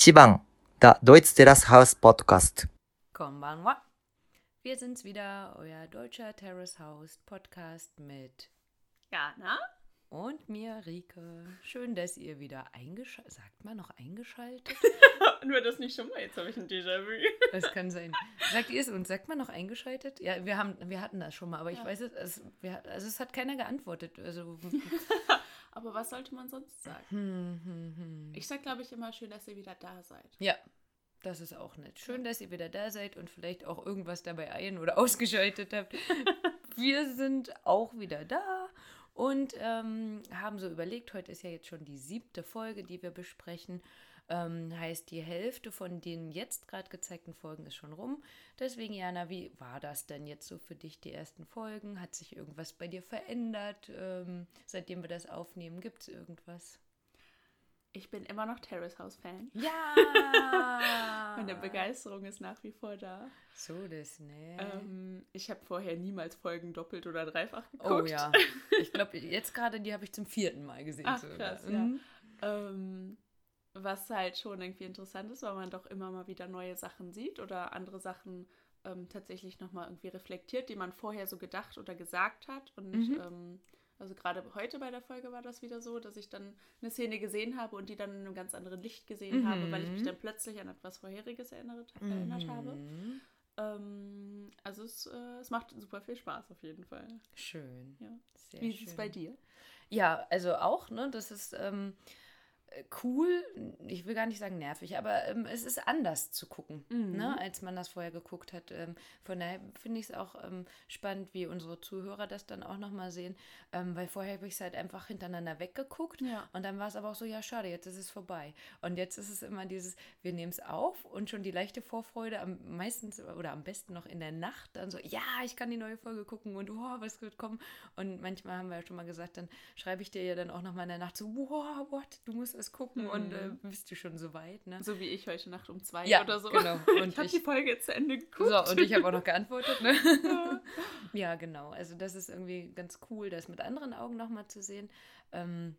一番 der Deutsch Terrace House Podcast. Konbanwa. Wir sind's wieder, euer deutscher Terrace House Podcast mit Jana. und mir, Rike. Schön, dass ihr wieder eingeschaltet. Sagt man noch eingeschaltet? Nur das nicht schon mal, jetzt habe ich ein Déjà-vu. Das kann sein. Sagt ihr es uns? Sagt man noch eingeschaltet? Ja, wir, haben, wir hatten das schon mal, aber ich Ja. weiß es, es, wir, also es hat keiner geantwortet. Also, Aber was sollte man sonst sagen? hm, hm, hm. Ich sag, glaube ich, immer schön, dass ihr wieder da seid. Ja, das ist auch nett. Schön, dass ihr wieder da seid und vielleicht auch irgendwas dabei ein- oder ausgeschaltet habt. Wir sind auch wieder da und ähm, haben so überlegt, heute ist ja jetzt schon die siebte Folge, die wir besprechen. Ähm, heißt, die Hälfte von den jetzt gerade gezeigten Folgen ist schon rum. Deswegen, Jana, wie war das denn jetzt so für dich, die ersten Folgen? Hat sich irgendwas bei dir verändert, ähm, seitdem wir das aufnehmen? Gibt es irgendwas? Ich bin immer noch Terrace House Fan. Ja! Meine Begeisterung ist nach wie vor da. So das, ne? Ähm, ich habe vorher niemals Folgen doppelt oder dreifach geguckt. Oh ja. Ich glaube, jetzt gerade die habe ich zum vierten Mal gesehen. Ach, sogar. krass, ja. Mhm. Ähm, was halt schon irgendwie interessant ist, weil man doch immer mal wieder neue Sachen sieht oder andere Sachen ähm, tatsächlich nochmal irgendwie reflektiert, die man vorher so gedacht oder gesagt hat. Und Mhm. ähm, also gerade heute bei der Folge war das wieder so, dass ich dann eine Szene gesehen habe und die dann in einem ganz anderen Licht gesehen habe, weil ich mich Mhm. dann plötzlich an etwas Vorheriges erinnert, erinnert habe. Mhm. Ähm, also es, äh, es macht super viel Spaß auf jeden Fall. Schön. Ja. Wie ist es bei dir? Ja, also auch, ne? Das ist ähm, äh, cool. Ich will gar nicht sagen nervig, aber ähm, es ist anders zu gucken, Mhm. ne? als man das vorher geguckt hat. Ähm, von daher finde ich es auch ähm, spannend, wie unsere Zuhörer das dann auch nochmal sehen, ähm, weil vorher habe ich es halt einfach hintereinander weggeguckt. Ja. Und dann war es aber auch so, ja, schade, jetzt ist es vorbei. Und jetzt ist es immer dieses, wir nehmen es auf und schon die leichte Vorfreude, am meistens oder am besten noch in der Nacht, dann so, ja, ich kann die neue Folge gucken und wow, was wird kommen. Und manchmal haben wir ja schon mal gesagt, dann schreibe ich dir ja dann auch nochmal in der Nacht so, wow, what, du musst es gucken und äh, bist du schon so weit, ne? So wie ich heute Nacht um zwei Ja, oder so. genau. Und ich habe die Folge zu Ende geguckt. So, und ich habe auch noch geantwortet, ne? ja, genau. Also das ist irgendwie ganz cool, das mit anderen Augen nochmal zu sehen. Ähm,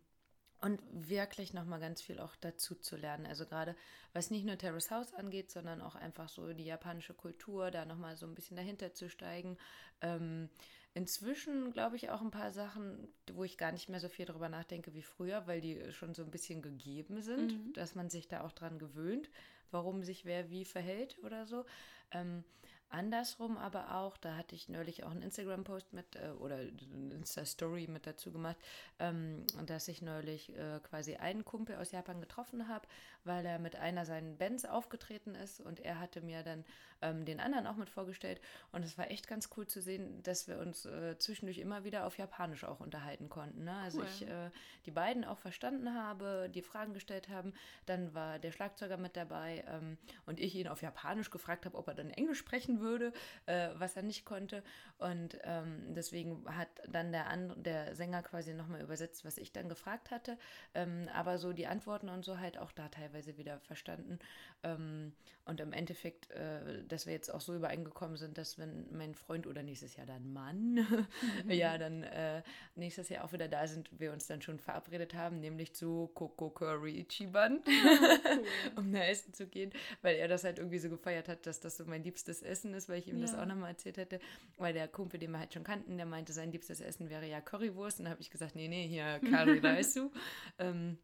und wirklich nochmal ganz viel auch dazu zu lernen. Also gerade was nicht nur Terrace House angeht, sondern auch einfach so die japanische Kultur, da nochmal so ein bisschen dahinter zu steigen. Ähm, inzwischen glaube ich auch ein paar Sachen, wo ich gar nicht mehr so viel drüber nachdenke wie früher, weil die schon so ein bisschen gegeben sind, Mhm. dass man sich da auch dran gewöhnt, warum sich wer wie verhält oder so. Ähm, Andersrum aber auch, da hatte ich neulich auch einen Instagram-Post mit äh, oder eine Insta-Story mit dazu gemacht, ähm, dass ich neulich äh, quasi einen Kumpel aus Japan getroffen habe, weil er mit einer seinen Bands aufgetreten ist und er hatte mir dann ähm, den anderen auch mit vorgestellt und es war echt ganz cool zu sehen, dass wir uns äh, zwischendurch immer wieder auf Japanisch auch unterhalten konnten. Ne? Also Cool. ich äh, die beiden auch verstanden habe, die Fragen gestellt haben, dann war der Schlagzeuger mit dabei ähm, und ich ihn auf Japanisch gefragt habe, ob er dann Englisch sprechen würde, äh, was er nicht konnte. Und ähm, deswegen hat dann der, An der Sänger quasi nochmal übersetzt, was ich dann gefragt hatte. Ähm, aber so die Antworten und so halt auch da teilweise wieder verstanden. Ähm, und im Endeffekt, äh, dass wir jetzt auch so übereingekommen sind, dass wenn mein Freund oder nächstes Jahr dann Mann, ja, dann äh, nächstes Jahr auch wieder da sind, wir uns dann schon verabredet haben, nämlich zu Coco Curry Ichiban um da essen zu gehen, weil er das halt irgendwie so gefeiert hat, dass das so mein liebstes Essen ist, weil ich ihm das Ja. auch nochmal erzählt hätte. Weil der Kumpel, den wir halt schon kannten, der meinte, sein liebstes Essen wäre ja Currywurst. Und dann habe ich gesagt, nee, nee, hier Curry, weißt du. Ähm,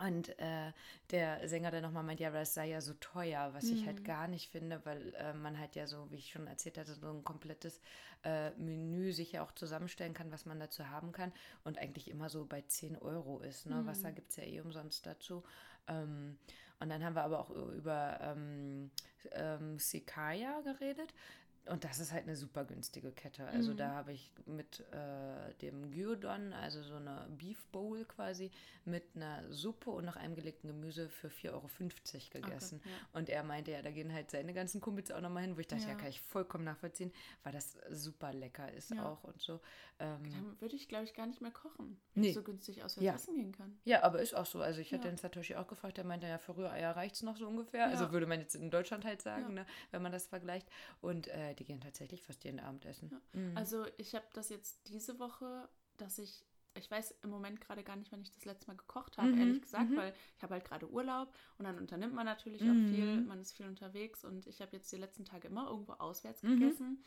und äh, der Sänger dann nochmal meint, ja, aber das sei ja so teuer, was ich halt gar nicht finde, weil äh, man halt ja so, wie ich schon erzählt hatte, so ein komplettes äh, Menü sich ja auch zusammenstellen kann, was man dazu haben kann und eigentlich immer so bei 10 Euro ist. Ne? Wasser gibt es ja eh umsonst dazu. Ähm, und dann haben wir aber auch über ähm, ähm, Sikaya geredet. Und das ist halt eine super günstige Kette. Also da habe ich mit äh, dem Gyudon, also so eine Beef Bowl quasi, mit einer Suppe und noch einem gelegten Gemüse für 4,50 Euro gegessen. ja. Und er meinte, ja, da gehen halt seine ganzen Kumpels auch nochmal hin, wo ich dachte, ja. Ja. kann ich vollkommen nachvollziehen, weil das super lecker ist Ja. auch und so. Ähm, Dann würde ich, glaube ich, gar nicht mehr kochen. wenn Nee. ich so günstig auswärts Ja. essen gehen kann. Ja, aber ist auch so. Also ich hatte den Satoshi auch gefragt, der meinte ja, für Rühreier reicht es noch so ungefähr. Also würde man jetzt in Deutschland halt sagen, ne, wenn man das vergleicht. Und äh, die gehen tatsächlich fast jeden Abend essen. Mhm. Also ich habe das jetzt diese Woche, dass ich ich weiß im Moment gerade gar nicht, wann ich das letzte Mal gekocht habe, Mhm, ehrlich gesagt, mhm. weil ich habe halt gerade Urlaub und dann unternimmt man natürlich Mhm. auch viel, man ist viel unterwegs und ich habe jetzt die letzten Tage immer irgendwo auswärts Mhm. gegessen.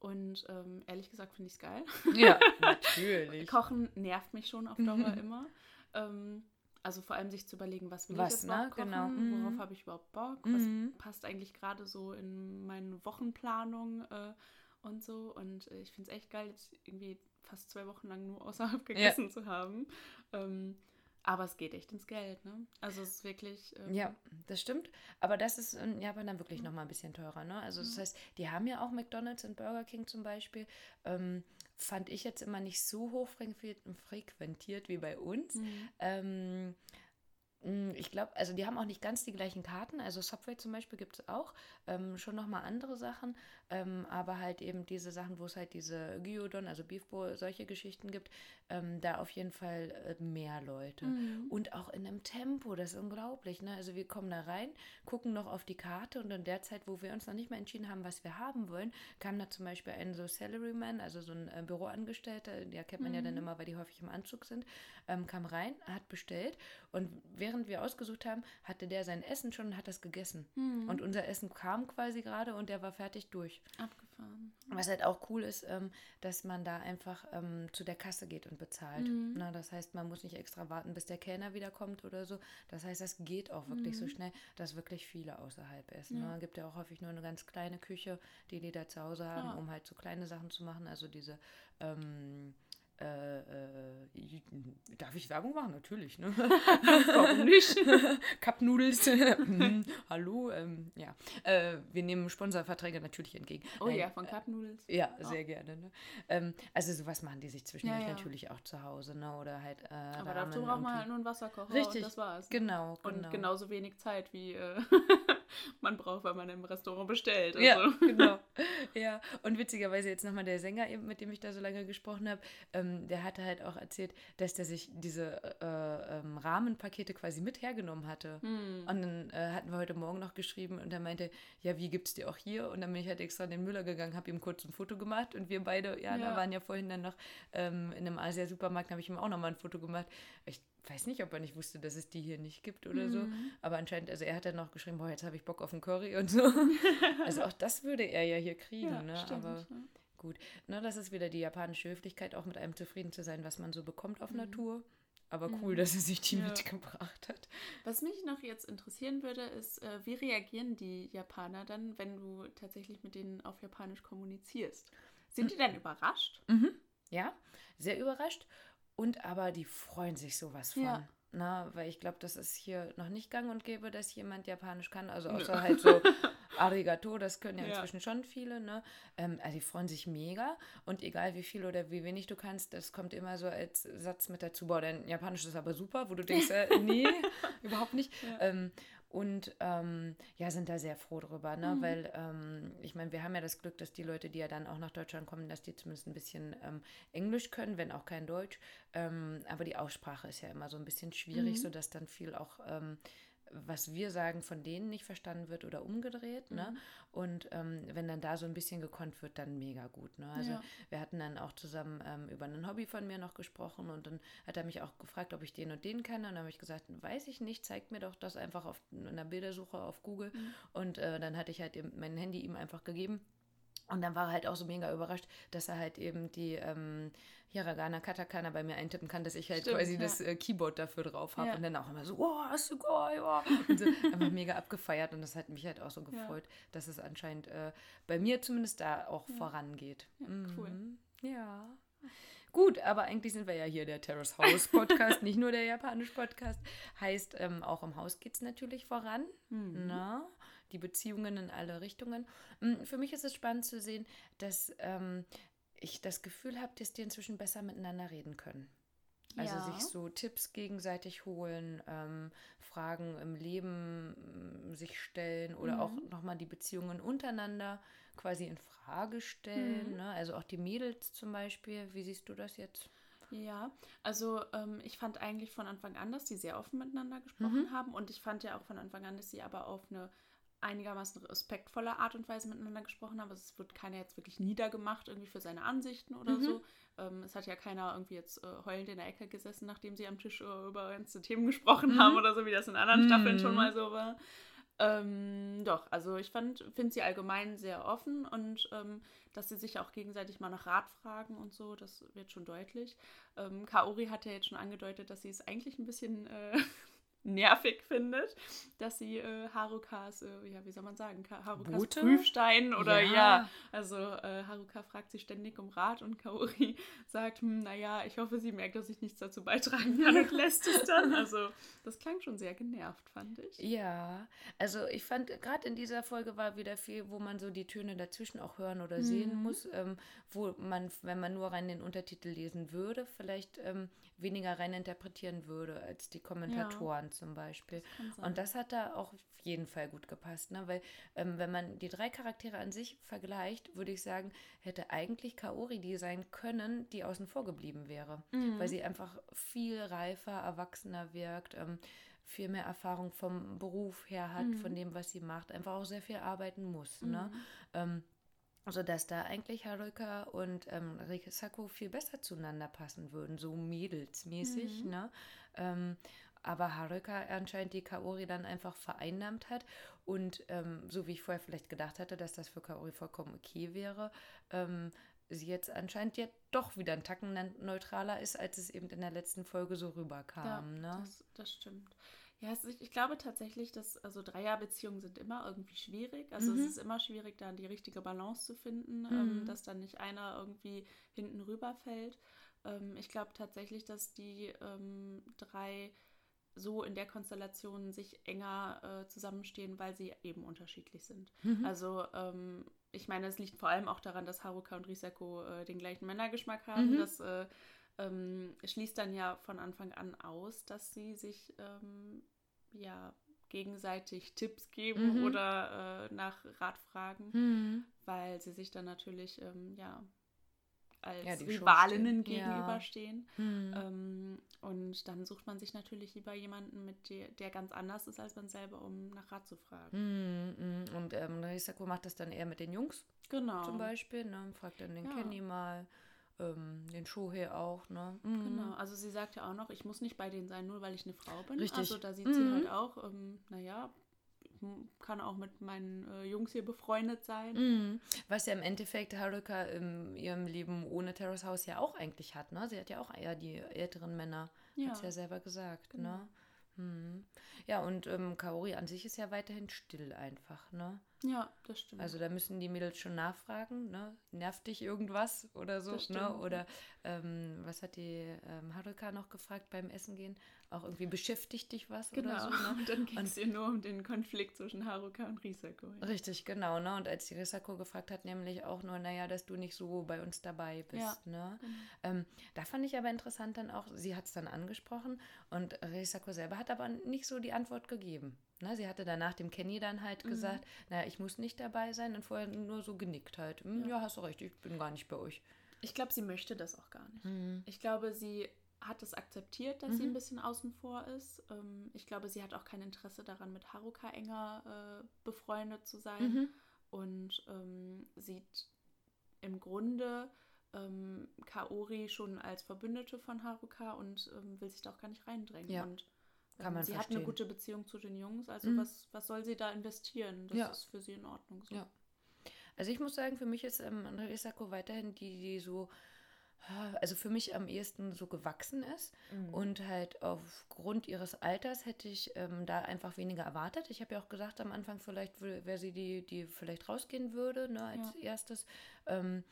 Und ähm, ehrlich gesagt finde ich es geil. Ja, natürlich. Kochen nervt mich schon auf Dauer Mhm. immer. Ähm, also vor allem sich zu überlegen, was will Was, ich jetzt ne? kochen, Genau. Mhm. worauf habe ich überhaupt Bock, Mhm. was passt eigentlich gerade so in meine Wochenplanung äh, und so. Und äh, ich finde es echt geil, jetzt irgendwie fast zwei Wochen lang nur außerhalb gegessen zu haben. Ähm, aber es geht echt ins Geld, ne? Also es ist wirklich. ähm, Ja, das stimmt. Aber das ist in Japan dann wirklich nochmal ein bisschen teurer. Ne? Also das Ja. heißt, die haben ja auch McDonalds und Burger King zum Beispiel. Ähm, fand ich jetzt immer nicht so hoch frequ- frequentiert wie bei uns. Mhm. Ähm, mh, ich glaube, also die haben auch nicht ganz die gleichen Karten. Also Subway zum Beispiel gibt es auch. Ähm, schon nochmal andere Sachen. Ähm, aber halt eben diese Sachen, wo es halt diese Gyudon, also Beef Bowl, solche Geschichten gibt, ähm, da auf jeden Fall äh, mehr Leute. Mhm. Und auch in einem Tempo, das ist unglaublich. Ne? Also wir kommen da rein, gucken noch auf die Karte und in der Zeit, wo wir uns noch nicht mal entschieden haben, was wir haben wollen, kam da zum Beispiel ein so Salaryman, also so ein äh, Büroangestellter, der kennt man ja dann Mhm. immer, weil die häufig im Anzug sind, ähm, kam rein, hat bestellt und während wir ausgesucht haben, hatte der sein Essen schon und hat das gegessen. Mhm. Und unser Essen kam quasi gerade und der war fertig durch. Abgefahren. Was halt auch cool ist, ähm, dass man da einfach ähm, zu der Kasse geht und bezahlt. Mhm. Na, das heißt, man muss nicht extra warten, bis der Kellner wiederkommt oder so. Das heißt, das geht auch wirklich so Mhm. schnell, dass wirklich viele außerhalb essen. Ja. Ne? Gibt ja auch häufig nur eine ganz kleine Küche, die die da zu Hause haben, Ja. um halt so kleine Sachen zu machen. Also diese ähm, äh, äh, darf ich Werbung machen? Natürlich, ne? Warum nicht? Cup-Nudels. Mhm. Hallo, ähm, ja. Äh, wir nehmen Sponsorverträge natürlich entgegen. Oh ja, von Cup Noodles. ja, Ja. sehr gerne. Ne? Ähm, also sowas machen die sich zwischendurch Ja, ja. natürlich auch zu Hause, ne? Oder halt äh, Aber dazu braucht man halt nur einen Wasserkocher Richtig, und das war's. Genau, genau. Und genauso wenig Zeit, wie äh, man braucht, wenn man im Restaurant bestellt. Ja, Also. genau. Ja, und witzigerweise jetzt nochmal der Sänger, eben, mit dem ich da so lange gesprochen habe, ähm, der hatte halt auch erzählt, dass der sich diese äh, ähm, Rahmenpakete quasi mit hergenommen hatte. Hm. Und dann äh, hatten wir heute Morgen noch geschrieben und er meinte, ja, wie gibt's die auch hier? Und dann bin ich halt extra in den Müller gegangen, habe ihm kurz ein Foto gemacht und wir beide, ja, da Ja. waren ja vorhin dann noch ähm, in einem Asia-Supermarkt, habe ich ihm auch nochmal ein Foto gemacht. Ich weiß nicht, ob er nicht wusste, dass es die hier nicht gibt oder so. Mhm. Aber anscheinend, also er hat dann noch geschrieben, boah, jetzt habe ich Bock auf einen Curry und so. also auch das würde er ja hier kriegen, Ja, ne? stimmt. Aber ja. gut. Ne, das ist wieder die japanische Höflichkeit, auch mit einem zufrieden zu sein, was man so bekommt auf Mhm. Natur. Aber cool, Mhm. dass er sich die Ja. mitgebracht hat. Was mich noch jetzt interessieren würde, ist, äh, wie reagieren die Japaner dann, wenn du tatsächlich mit denen auf Japanisch kommunizierst? Sind die dann überrascht? Mhm. Ja, sehr überrascht. Und aber die freuen sich sowas von. Ja. Na, weil ich glaube, das ist hier noch nicht gang und gäbe, dass jemand Japanisch kann. Also außer halt so Arigato, das können ja Ja. inzwischen schon viele, ne? Ähm, also die freuen sich mega. Und egal wie viel oder wie wenig du kannst, das kommt immer so als Satz mit dazu. Boah, dein Japanisch ist aber super, wo du denkst, äh, nee, überhaupt nicht. Ja. Ähm, und ähm, ja, sind da sehr froh drüber, ne? Mhm. Weil ähm, ich meine, wir haben ja das Glück, dass die Leute, die ja dann auch nach Deutschland kommen, dass die zumindest ein bisschen ähm, Englisch können, wenn auch kein Deutsch. Ähm, aber die Aussprache ist ja immer so ein bisschen schwierig, Mhm. sodass dann viel auch, ähm, was wir sagen, von denen nicht verstanden wird oder umgedreht. Ne? Mhm. Und ähm, wenn dann da so ein bisschen gekonnt wird, dann mega gut. Ne? Also Ja. wir hatten dann auch zusammen ähm, über ein Hobby von mir noch gesprochen und dann hat er mich auch gefragt, ob ich den und den kenne. Und dann habe ich gesagt, weiß ich nicht, zeigt mir doch das einfach auf einer Bildersuche auf Google. Mhm. Und äh, dann hatte ich halt mein Handy ihm einfach gegeben. Und dann war er halt auch so mega überrascht, dass er halt eben die ähm, Hiragana, Katakana bei mir eintippen kann, dass ich halt Stimmt, quasi ja. das äh, Keyboard dafür drauf habe. Ja. Und dann auch immer so, oh, hast du geil, oh. Und so einfach mega abgefeiert. Und das hat mich halt auch so gefreut, dass es anscheinend äh, bei mir zumindest da auch Ja. vorangeht. Ja, cool. Mhm. Ja. Gut, aber eigentlich sind wir ja hier der Terrace House Podcast, nicht nur der japanische Podcast. Heißt, ähm, auch im Haus geht es natürlich voran. Mhm. Na, die Beziehungen in alle Richtungen. Mm, Für mich ist es spannend zu sehen, dass ähm, ich das Gefühl habe, dass die inzwischen besser miteinander reden können. Also Ja. sich so Tipps gegenseitig holen, ähm, Fragen im Leben ähm, sich stellen oder auch Mhm. nochmal die Beziehungen untereinander quasi in Frage stellen. Mhm. Ne? Also auch die Mädels zum Beispiel. Wie siehst du das jetzt? Ja, also ähm, ich fand eigentlich von Anfang an, dass die sehr offen miteinander gesprochen Mhm. haben und ich fand ja auch von Anfang an, dass sie aber auf eine einigermaßen respektvoller Art und Weise miteinander gesprochen haben. Also es wird keiner jetzt wirklich niedergemacht irgendwie für seine Ansichten oder Mhm. so. Ähm, es hat ja keiner irgendwie jetzt äh, heulend in der Ecke gesessen, nachdem sie am Tisch äh, über ernste Themen gesprochen Mhm. haben oder so, wie das in anderen Staffeln schon Mhm. mal so war. Ähm, doch, also ich finde sie allgemein sehr offen und ähm, dass sie sich auch gegenseitig mal nach Rat fragen und so, das wird schon deutlich. Ähm, Kaori hat ja jetzt schon angedeutet, dass sie es eigentlich ein bisschen äh, nervig findet, dass sie äh, Harukas, äh, ja, wie soll man sagen, Ka Harukas Bote? Prüfstein oder ja, Ja. also äh, Haruka fragt sie ständig um Rat und Kaori sagt, hm, naja, ich hoffe, sie merkt, dass ich nichts dazu beitragen kann und lässt es dann. Also das klang schon sehr genervt, fand ich. Ja, also ich fand, gerade in dieser Folge war wieder viel, wo man so die Töne dazwischen auch hören oder sehen Mhm. muss, ähm, wo man, wenn man nur rein den Untertitel lesen würde, vielleicht ähm, weniger rein interpretieren würde als die Kommentatoren zum Beispiel. Sein. Und das hat da auch auf jeden Fall gut gepasst, ne? weil ähm, wenn man die drei Charaktere an sich vergleicht, würde ich sagen, hätte eigentlich Kaori die sein können, die außen vor geblieben wäre, Mhm. weil sie einfach viel reifer, erwachsener wirkt, ähm, viel mehr Erfahrung vom Beruf her hat, Mhm. von dem, was sie macht, einfach auch sehr viel arbeiten muss. Ne? Mhm. Ähm, sodass da eigentlich Haruka und ähm, Risako viel besser zueinander passen würden, so mädelsmäßig, Mhm. ne? Ähm, aber Haruka anscheinend die Kaori dann einfach vereinnahmt hat und ähm, so wie ich vorher vielleicht gedacht hatte, dass das für Kaori vollkommen okay wäre, ähm, sie jetzt anscheinend ja doch wieder ein Tacken neutraler ist, als es eben in der letzten Folge so rüberkam, ja, ne? das, das stimmt. Ja, es, ich, glaube tatsächlich, dass also Dreierbeziehungen sind immer irgendwie schwierig. Also Mhm. es ist immer schwierig, da die richtige Balance zu finden, ähm, Mhm. dass dann nicht einer irgendwie hinten rüberfällt. Ähm, ich glaube tatsächlich, dass die ähm, drei so in der Konstellation sich enger äh, zusammenstehen, weil sie eben unterschiedlich sind. Mhm. Also ähm, ich meine, es liegt vor allem auch daran, dass Haruka und Risako äh, den gleichen Männergeschmack haben. Mhm. Das äh, ähm, schließt dann ja von Anfang an aus, dass sie sich ähm, ja gegenseitig Tipps geben Mhm. oder äh, nach Rat fragen, Mhm. weil sie sich dann natürlich ähm, ja als Ja, Rivalinnen stehen. Ja. gegenüberstehen. Mhm. Ähm, und dann sucht man sich natürlich lieber jemanden, mit der, der ganz anders ist als man selber, um nach Rat zu fragen. Mhm, mhm. Und ähm, Risako macht das dann eher mit den Jungs Genau. zum Beispiel, ne? Fragt dann den Ja. Kenny mal, ähm, den Shohei auch, ne? Mhm. Genau, also sie sagt ja auch noch, ich muss nicht bei denen sein, nur weil ich eine Frau bin. Richtig. Also da sieht sie Mhm. halt auch, ähm, naja, kann auch mit meinen äh, Jungs hier befreundet sein. Mhm. Was ja im Endeffekt Haruka in ihrem Leben ohne Terrace House ja auch eigentlich hat, ne? Sie hat ja auch eher die älteren Männer, Ja. hat sie ja selber gesagt, Genau. ne? Mhm. Ja, und ähm, Kaori an sich ist ja weiterhin still einfach, ne? Ja, das stimmt. Also da müssen die Mädels schon nachfragen, ne? Nervt dich irgendwas oder so, ne? Oder ähm, was hat die ähm, Haruka noch gefragt beim Essen gehen? Auch irgendwie beschäftigt dich was genau. oder so, ne? Und dann ging es ihr nur um den Konflikt zwischen Haruka und Risako. Richtig, genau, ne? Und als die Risako gefragt hat, nämlich auch nur, naja, dass du nicht so bei uns dabei bist, Ja, ne? genau. Ähm, da fand ich aber interessant dann auch, sie hat es dann angesprochen und Risako selber hat aber nicht so die Antwort gegeben. Ne? Sie hatte danach dem Kenny dann halt Mhm. gesagt, naja, ich muss nicht dabei sein und vorher nur so genickt halt. Hm, Ja. ja. hast du recht, ich bin gar nicht bei euch. Ich glaube, sie möchte das auch gar nicht. Mhm. Ich glaube, sie hat es akzeptiert, dass sie Mhm. ein bisschen außen vor ist. Ähm, ich glaube, sie hat auch kein Interesse daran, mit Haruka enger äh, befreundet zu sein. Mhm. und ähm, sieht im Grunde ähm, Kaori schon als Verbündete von Haruka und ähm, will sich da auch gar nicht reindrängen. Ja, und kann man sie hat eine verstehen. gute Beziehung zu den Jungs, also Mhm. was, was soll sie da investieren? Das Ja. ist für sie in Ordnung so. Ja. Also ich muss sagen, für mich ist ähm, Risako weiterhin die, die so, also für mich am ehesten so gewachsen ist. Mhm. Und halt aufgrund ihres Alters hätte ich ähm, da einfach weniger erwartet. Ich habe ja auch gesagt am Anfang, vielleicht wäre sie die, die vielleicht rausgehen würde, ne, als erstes. Ähm,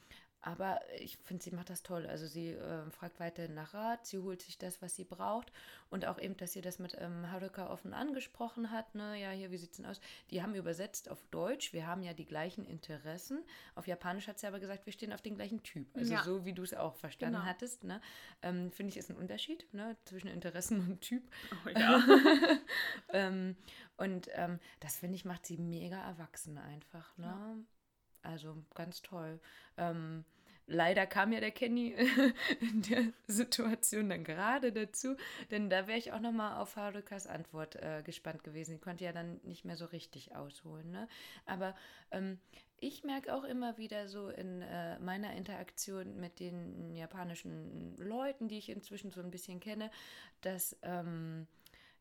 aber ich finde, sie macht das toll. Also sie ähm, fragt weiterhin nach Rat, sie holt sich das, was sie braucht. Und auch eben, dass sie das mit ähm, Haruka offen angesprochen hat. Ne? Ja, hier, wie sieht's denn aus? Die haben übersetzt auf Deutsch. Wir haben ja die gleichen Interessen. Auf Japanisch hat sie aber gesagt, wir stehen auf den gleichen Typ. Also Ja. so, wie du es auch verstanden Genau. hattest. Ne? Ähm, finde ich, ist ein Unterschied ne? zwischen Interessen und Typ. Oh, ja. ähm, und ähm, das finde ich, macht sie mega erwachsen einfach. Ne? Also ganz toll. Ähm, leider kam ja der Kenny in der Situation dann gerade dazu, denn da wäre ich auch nochmal auf Harukas Antwort äh, gespannt gewesen. Die konnte ja dann nicht mehr so richtig ausholen. Ne? Aber ähm, ich merke auch immer wieder so in äh, meiner Interaktion mit den japanischen Leuten, die ich inzwischen so ein bisschen kenne, dass ähm,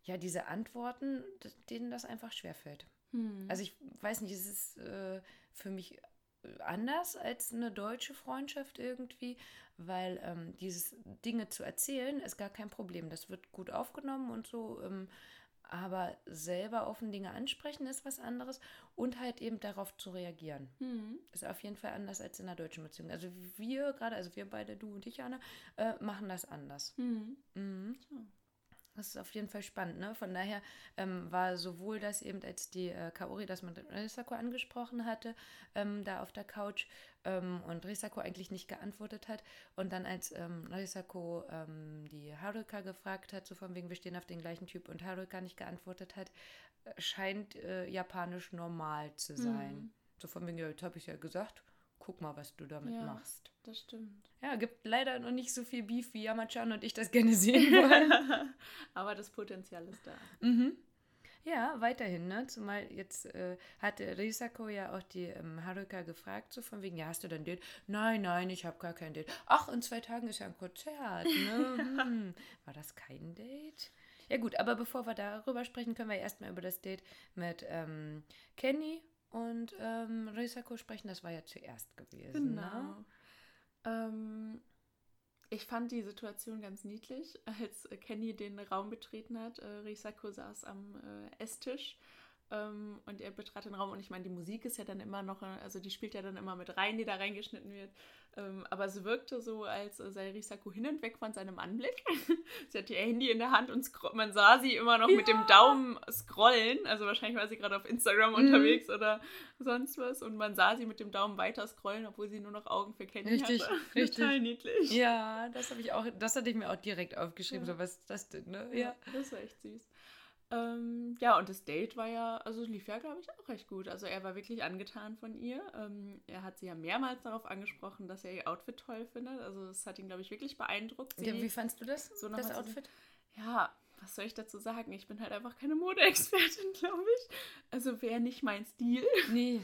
ja diese Antworten, denen das einfach schwerfällt. Hm. Also ich weiß nicht, es ist äh, für mich anders als eine deutsche Freundschaft irgendwie, weil ähm, dieses Dinge zu erzählen ist gar kein Problem. Das wird gut aufgenommen und so. Ähm, aber selber offen Dinge ansprechen ist was anderes und halt eben darauf zu reagieren. Mhm. Ist auf jeden Fall anders als in der deutschen Beziehung. Also wir gerade, also wir beide, du und ich, Anna, äh, machen das anders. Mhm. Mhm. So. Das ist auf jeden Fall spannend, ne? Von daher ähm, war sowohl das eben, als die äh, Kaori das mit Risako angesprochen hatte, ähm, da auf der Couch ähm, und Risako eigentlich nicht geantwortet hat und dann als ähm, Risako ähm, die Haruka gefragt hat, so von wegen, wir stehen auf den gleichen Typ und Haruka nicht geantwortet hat, äh, scheint äh, japanisch normal zu sein. Mhm. So von wegen, ja, jetzt habe ich ja gesagt, guck mal, was du damit ja, machst. Das stimmt. Ja, gibt leider noch nicht so viel Beef, wie Yamachan und ich das gerne sehen wollen. Aber das Potenzial ist da. Mhm. Ja, weiterhin, ne? Zumal jetzt äh, hatte Risako ja auch die ähm, Haruka gefragt, so von wegen, ja, hast du dann Date? Nein, nein, ich habe gar kein Date. Ach, in zwei Tagen ist ja ein Konzert, ne? Hm. War das kein Date? Ja gut, aber bevor wir darüber sprechen, können wir erstmal über das Date mit ähm, Kenny und ähm, Risako sprechen. Das war ja zuerst gewesen. Ne? Genau. Ne? Ähm, ich fand die Situation ganz niedlich, als Kenny den Raum betreten hat. Äh, Risako saß am äh, Esstisch ähm, und er betrat den Raum. Und ich meine, die Musik ist ja dann immer noch, also die spielt ja dann immer mit rein, die da reingeschnitten wird. Ähm, aber es wirkte so, als sei Risako hin und weg von seinem Anblick. sie hatte ihr Handy in der Hand und man sah sie immer noch ja. mit dem Daumen scrollen. Also wahrscheinlich war sie gerade auf Instagram mhm. unterwegs oder sonst was. Und man sah sie mit dem Daumen weiter scrollen, obwohl sie nur noch Augen für Kenny richtig, hatte. Richtig. Total niedlich. Ja, das habe ich auch, das hatte ich mir auch direkt aufgeschrieben. Ja. So, was ist das denn, ne? Ja. ja, das war echt süß. Ähm, ja, und das Date war ja, also lief ja, glaube ich, auch recht gut. Also er war wirklich angetan von ihr. Ähm, er hat sie ja mehrmals darauf angesprochen, dass er ihr Outfit toll findet. Also das hat ihn, glaube ich, wirklich beeindruckt. Ja, wie fandst du das, so das Outfit? Ja, was soll ich dazu sagen? Ich bin halt einfach keine Modeexpertin, glaube ich. Also wäre nicht mein Stil. Nee.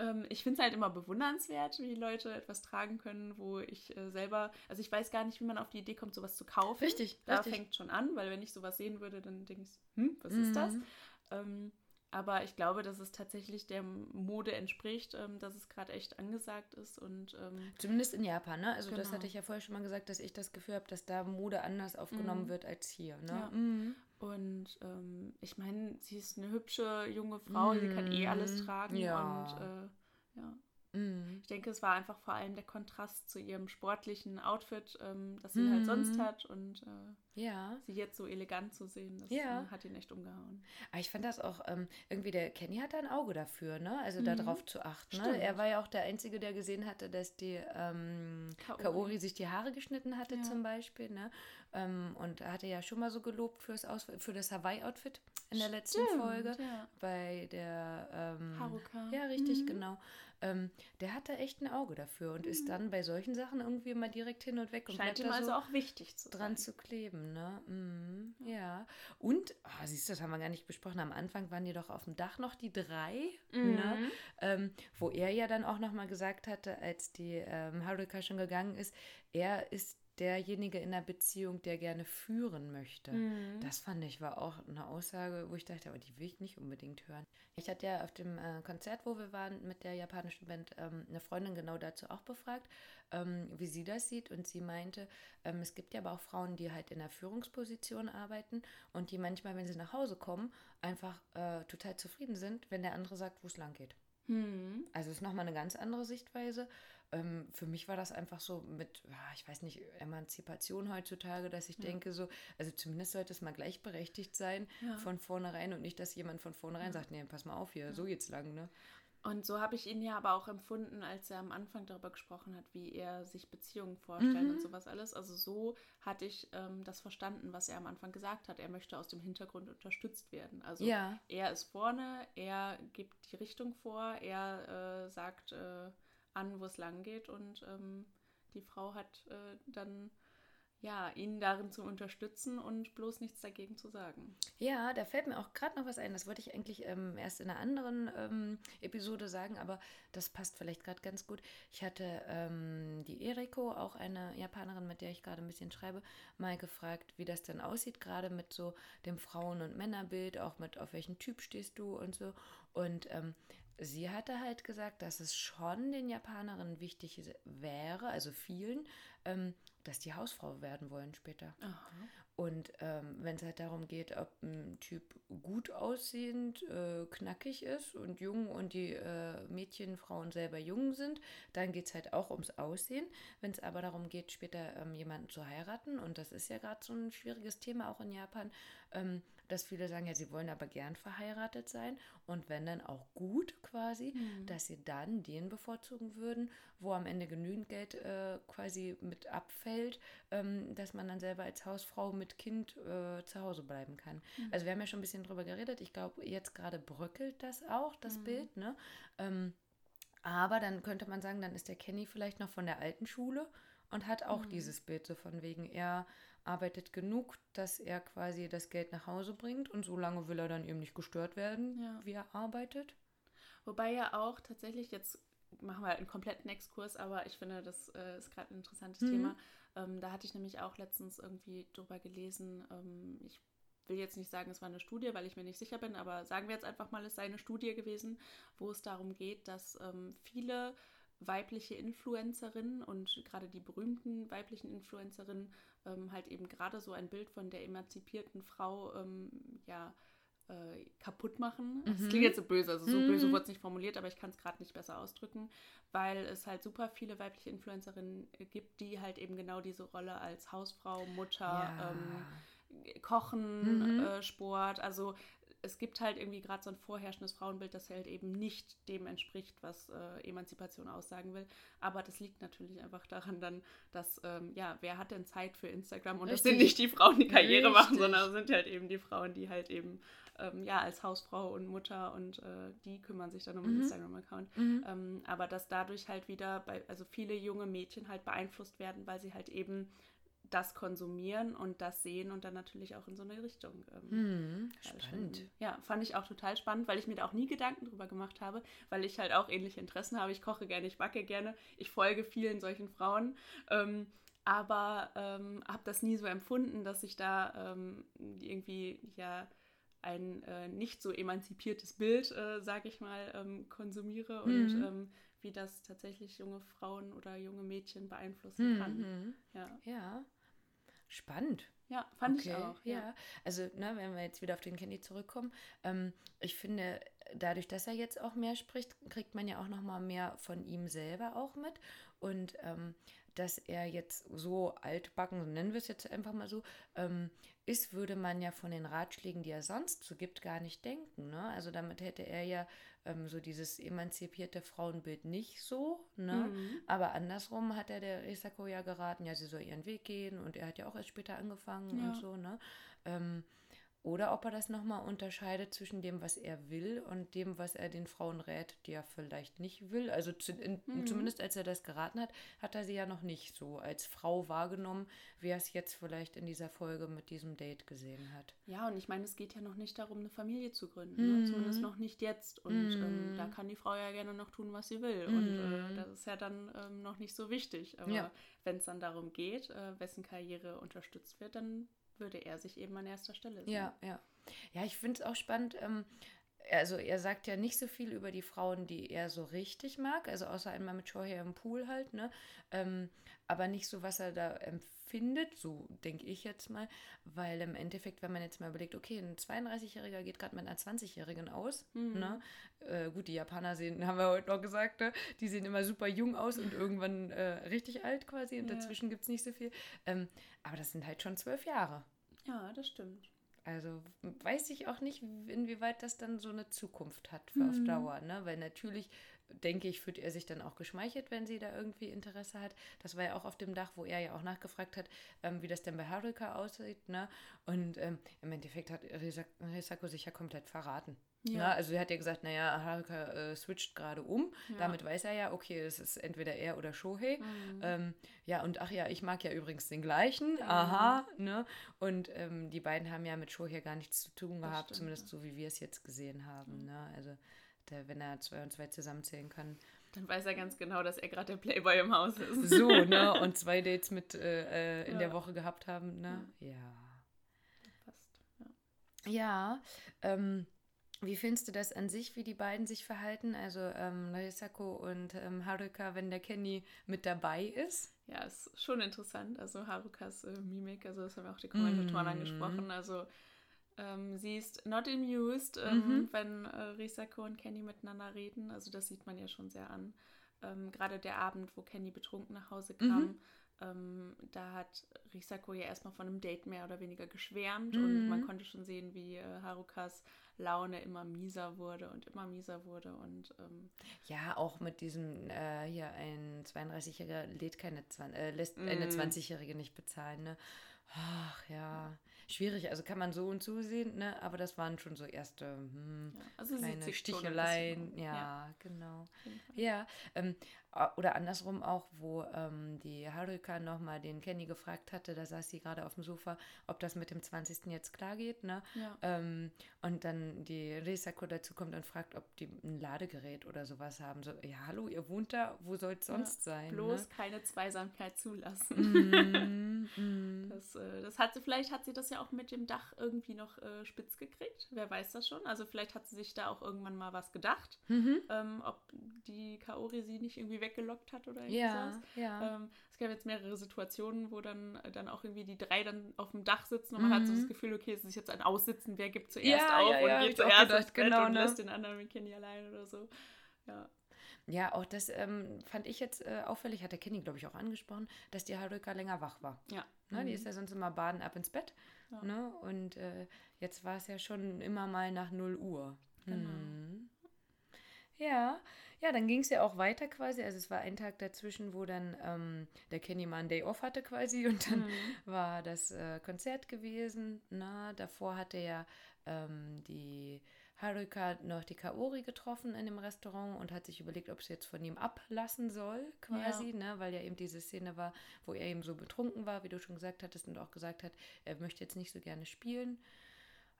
Ähm, ich finde es halt immer bewundernswert, wie Leute etwas tragen können, wo ich äh, selber, also ich weiß gar nicht, wie man auf die Idee kommt, sowas zu kaufen. Richtig. Da fängt schon an, weil wenn ich sowas sehen würde, dann denke ich, hm, was mhm. ist das? Mhm. Ähm, aber ich glaube, dass es tatsächlich der Mode entspricht, ähm, dass es gerade echt angesagt ist. und ähm, Zumindest in Japan, ne? Also genau. das hatte ich ja vorher schon mal gesagt, dass ich das Gefühl habe, dass da Mode anders aufgenommen mhm. wird als hier. Ne? Ja. Mhm. Und ähm, ich meine, sie ist eine hübsche junge Frau, mhm. sie kann eh alles mhm. tragen. Ja. Und äh, ja. Mhm. Ich denke, es war einfach vor allem der Kontrast zu ihrem sportlichen Outfit, ähm, das sie mhm. halt sonst mhm. hat und äh, ja. sie jetzt so elegant zu sehen, das ja. äh, hat ihn echt umgehauen. Aber ich fand das auch, ähm, irgendwie der Kenny hat ein Auge dafür, ne? Also mhm. darauf zu achten. Ne? Er war ja auch der Einzige, der gesehen hatte, dass die ähm, Kaori. Kaori. sich die Haare geschnitten hatte ja. zum Beispiel, ne? Ähm, und er hatte ja schon mal so gelobt fürs Aus für das Hawaii-Outfit in der letzten Stimmt, Folge. Bei der ähm, Haruka. Ja, richtig, mhm. genau. Ähm, der hatte echt ein Auge dafür und mhm. ist dann bei solchen Sachen irgendwie immer direkt hin und weg und Scheint ihm also so auch wichtig zu dran sein. zu kleben, ne? Mhm, ja. Und, oh, siehst du, das haben wir gar nicht besprochen. Am Anfang waren die doch auf dem Dach noch die drei, ne? mhm. ne? Ähm, wo er ja dann auch nochmal gesagt hatte, als die ähm, Haruka schon gegangen ist, er ist derjenige in der Beziehung, der gerne führen möchte. Mhm. Das fand ich war auch eine Aussage, wo ich dachte, aber die will ich nicht unbedingt hören. Ich hatte ja auf dem äh, Konzert, wo wir waren mit der japanischen Band, ähm, eine Freundin genau dazu auch befragt, ähm, wie sie das sieht. Und sie meinte, ähm, es gibt ja aber auch Frauen, die halt in der Führungsposition arbeiten und die manchmal, wenn sie nach Hause kommen, einfach äh, total zufrieden sind, wenn der andere sagt, wo es lang geht. Mhm. Also ist nochmal eine ganz andere Sichtweise ähm, für mich war das einfach so mit, ja, ich weiß nicht, Emanzipation heutzutage, dass ich ja. denke so, also zumindest sollte es mal gleichberechtigt sein ja. von vornherein und nicht, dass jemand von vornherein sagt, nee, pass mal auf hier, so geht's lang, ne? Und so habe ich ihn ja aber auch empfunden, als er am Anfang darüber gesprochen hat, wie er sich Beziehungen vorstellt mhm. und sowas alles. Also so hatte ich ähm, das verstanden, was er am Anfang gesagt hat. Er möchte aus dem Hintergrund unterstützt werden. Also ja. er ist vorne, er gibt die Richtung vor, er äh, sagt, äh, an, wo es lang geht und ähm, die Frau hat äh, dann ja, ihn darin zu unterstützen und bloß nichts dagegen zu sagen. Ja, da fällt mir auch gerade noch was ein. Das wollte ich eigentlich ähm, erst in einer anderen ähm, Episode sagen, aber das passt vielleicht gerade ganz gut. Ich hatte ähm, die Eriko, auch eine Japanerin, mit der ich gerade ein bisschen schreibe, mal gefragt, wie das denn aussieht, gerade mit so dem Frauen- und Männerbild, auch mit auf welchen Typ stehst du und so. Und ähm, sie hatte halt gesagt, dass es schon den Japanerinnen wichtig wäre, also vielen, ähm, dass die Hausfrau werden wollen später. Aha. Und ähm, wenn es halt darum geht, ob ein Typ gut aussehend, äh, knackig ist und jung und die äh, Mädchen, Frauen selber jung sind, dann geht es halt auch ums Aussehen. Wenn es aber darum geht, später ähm, jemanden zu heiraten, und das ist ja gerade so ein schwieriges Thema auch in Japan, ähm, dass viele sagen, ja, sie wollen aber gern verheiratet sein und wenn dann auch gut quasi, mhm. dass sie dann den bevorzugen würden, wo am Ende genügend Geld äh, quasi mit abfällt, ähm, dass man dann selber als Hausfrau mit Kind äh, zu Hause bleiben kann. Mhm. Also wir haben ja schon ein bisschen drüber geredet. Ich glaube, jetzt gerade bröckelt das auch, das mhm. Bild, ne? Ähm, aber dann könnte man sagen, dann ist der Kenny vielleicht noch von der alten Schule und hat auch mhm. dieses Bild so von wegen, er arbeitet genug, dass er quasi das Geld nach Hause bringt und so lange will er dann eben nicht gestört werden, ja. wie er arbeitet. Wobei ja auch tatsächlich, jetzt machen wir einen kompletten Exkurs, aber ich finde, das äh, ist gerade ein interessantes mhm. Thema. Ähm, da hatte ich nämlich auch letztens irgendwie drüber gelesen. Ähm, ich will jetzt nicht sagen, es war eine Studie, weil ich mir nicht sicher bin, aber sagen wir jetzt einfach mal, es sei eine Studie gewesen, wo es darum geht, dass ähm, viele weibliche Influencerinnen und gerade die berühmten weiblichen Influencerinnen ähm, halt eben gerade so ein Bild von der emanzipierten Frau ähm, ja äh, kaputt machen. Das mhm. klingt jetzt so böse, also so mhm. böse wurde es nicht formuliert, aber ich kann es gerade nicht besser ausdrücken, weil es halt super viele weibliche Influencerinnen gibt, die halt eben genau diese Rolle als Hausfrau, Mutter, ja. ähm, Kochen, mhm. äh, Sport, also es gibt halt irgendwie gerade so ein vorherrschendes Frauenbild, das halt eben nicht dem entspricht, was äh, Emanzipation aussagen will. Aber das liegt natürlich einfach daran dann, dass, ähm, ja, wer hat denn Zeit für Instagram? Und Richtig. das sind nicht die Frauen, die Karriere Richtig. machen, sondern das sind halt eben die Frauen, die halt eben, ähm, ja, als Hausfrau und Mutter und äh, die kümmern sich dann um mhm. den Instagram-Account. Mhm. Ähm, aber dass dadurch halt wieder, bei, also viele junge Mädchen halt beeinflusst werden, weil sie halt eben das konsumieren und das sehen und dann natürlich auch in so eine Richtung. Ähm, hm, spannend. Schon, ja, fand ich auch total spannend, weil ich mir da auch nie Gedanken drüber gemacht habe, weil ich halt auch ähnliche Interessen habe. Ich koche gerne, ich backe gerne, ich folge vielen solchen Frauen. Ähm, aber ähm, habe das nie so empfunden, dass ich da ähm, irgendwie ja ein äh, nicht so emanzipiertes Bild, äh, sage ich mal, ähm, konsumiere und mhm. wie das tatsächlich junge Frauen oder junge Mädchen beeinflussen kann. Mhm. Ja. ja. Spannend. Ja, fand okay, ich auch. Ja, ja. also ne, wenn wir jetzt wieder auf den Candy zurückkommen, ähm, ich finde, dadurch, dass er jetzt auch mehr spricht, kriegt man ja auch noch mal mehr von ihm selber auch mit und ähm, dass er jetzt so altbacken, nennen wir es jetzt einfach mal so, ähm, ist, würde man ja von den Ratschlägen, die er sonst so gibt, gar nicht denken. Ne? Also damit hätte er ja ähm, so dieses emanzipierte Frauenbild nicht so. Ne? Mhm. Aber andersrum hat er der Risako ja geraten, ja, sie soll ihren Weg gehen und er hat ja auch erst später angefangen ja. und so. Ne? Ähm, oder ob er das nochmal unterscheidet zwischen dem, was er will und dem, was er den Frauen rät, die er vielleicht nicht will. Also zu, in, mhm. zumindest als er das geraten hat, hat er sie ja noch nicht so als Frau wahrgenommen, wie er es jetzt vielleicht in dieser Folge mit diesem Date gesehen hat. Ja, und ich meine, es geht ja noch nicht darum, eine Familie zu gründen. Ne? Mhm. Zumindest noch nicht jetzt. Und mhm. ähm, da kann die Frau ja gerne noch tun, was sie will. Und äh, mhm. das ist ja dann ähm, noch nicht so wichtig. Aber ja. wenn es dann darum geht, äh, wessen Karriere unterstützt wird, dann würde er sich eben an erster Stelle sehen. Ja, ja. Ja, ich finde es auch spannend. Ähm, also er sagt ja nicht so viel über die Frauen, die er so richtig mag, also außer einmal mit Shohei im Pool halt, ne? Ähm, aber nicht so, was er da empfindet, so denke ich jetzt mal, weil im Endeffekt, wenn man jetzt mal überlegt, okay, ein 32-Jähriger geht gerade mit einer 20-Jährigen aus, mhm. ne? Äh, gut, die Japaner sehen, haben wir heute noch gesagt, ne? die sehen immer super jung aus und irgendwann äh, richtig alt quasi und ja. dazwischen gibt es nicht so viel. Ähm, aber das sind halt schon zwölf Jahre. Ja, das stimmt. Also weiß ich auch nicht, inwieweit das dann so eine Zukunft hat für mhm. auf Dauer, ne? Weil natürlich, denke ich, fühlt er sich dann auch geschmeichelt, wenn sie da irgendwie Interesse hat. Das war ja auch auf dem Dach, wo er ja auch nachgefragt hat, ähm, wie das denn bei Haruka aussieht, ne? Und ähm, im Endeffekt hat Risako sich ja komplett verraten. Ja. Na, also er hat ja gesagt, naja, Haruka äh, switcht gerade um. Ja. Damit weiß er ja, okay, es ist entweder er oder Shohei. Mhm. Ähm, ja, und ach ja, ich mag ja übrigens den gleichen. Mhm. Aha, ne? Und ähm, die beiden haben ja mit Shohei gar nichts zu tun gehabt, stimmt, zumindest so wie wir es jetzt gesehen haben. Mhm. Ne? Also der, wenn er zwei und zwei zusammenzählen kann. Dann weiß er ganz genau, dass er gerade der Playboy im Haus ist. So, ne? Und zwei Dates mit äh, äh in ja. der Woche gehabt haben, ne? Ja. Passt, ja. Ja, ähm, wie findest du das an sich, wie die beiden sich verhalten? Also ähm, Narisako und ähm, Haruka, wenn der Kenny mit dabei ist? Ja, ist schon interessant. Also Harukas äh, Mimik, also das haben auch die Kommentatoren mm. angesprochen. Also ähm, sie ist not amused, ähm, mhm. wenn äh, Risako und Kenny miteinander reden. Also das sieht man ja schon sehr an. Ähm, Gerade der Abend, wo Kenny betrunken nach Hause kam, mhm. Da hat Risako ja erstmal von einem Date mehr oder weniger geschwärmt mhm. und man konnte schon sehen, wie äh, Harukas Laune immer mieser wurde und immer mieser wurde und ähm, ja, auch mit diesem äh, hier ein 32-Jähriger lädt keine 20, äh, lässt eine 20-Jährige mhm. nicht bezahlen, ne? Ach ja schwierig. Also kann man so und so sehen, ne? aber das waren schon so erste hm, ja, also kleine Sticheleien. Ja, ja, genau. Ja, ähm, oder andersrum auch, wo ähm, die Haruka nochmal den Kenny gefragt hatte, da saß sie gerade auf dem Sofa, ob das mit dem 20. jetzt klar geht. Ne? Ja. Ähm, und dann die Risako dazu kommt und fragt, ob die ein Ladegerät oder sowas haben. So, ja, hallo, ihr wohnt da, wo soll es sonst ja, sein? Bloß ne? keine Zweisamkeit zulassen. Mm, mm. Das, äh, das hat sie, vielleicht hat sie das ja auch mit dem Dach irgendwie noch äh, spitz gekriegt. Wer weiß das schon? Also vielleicht hat sie sich da auch irgendwann mal was gedacht, mhm. ähm, ob die Kaori sie nicht irgendwie weggelockt hat oder irgendwas. Ja, ja. Ähm, es gab jetzt mehrere Situationen, wo dann, äh, dann auch irgendwie die drei dann auf dem Dach sitzen und man hat so das mhm. Gefühl, okay, es ist jetzt ein Aussitzen, wer gibt zuerst ja, auf und geht zuerst gedacht, ins Bett genau, und ne? lässt den anderen mit Kenny allein oder so. Ja. Ja, auch das ähm, fand ich jetzt äh, auffällig, hat der Kenny, glaube ich, auch angesprochen, dass die Haruka länger wach war. Ja. Ne, mhm. Die ist ja sonst immer baden ab ins Bett. Ja. Ne? Und äh, jetzt war es ja schon immer mal nach 0 Uhr. Genau. Hm. Ja, ja, dann ging es ja auch weiter quasi. Also es war ein Tag dazwischen, wo dann ähm, der Kenny mal einen Day off hatte quasi und dann mhm. war das äh, Konzert gewesen. Na, davor hatte ja ähm, die Haruka noch die Kaori getroffen in dem Restaurant und hat sich überlegt, ob sie jetzt von ihm ablassen soll, quasi, ja. ne? weil ja eben diese Szene war, wo er eben so betrunken war, wie du schon gesagt hattest, und auch gesagt hat, er möchte jetzt nicht so gerne spielen.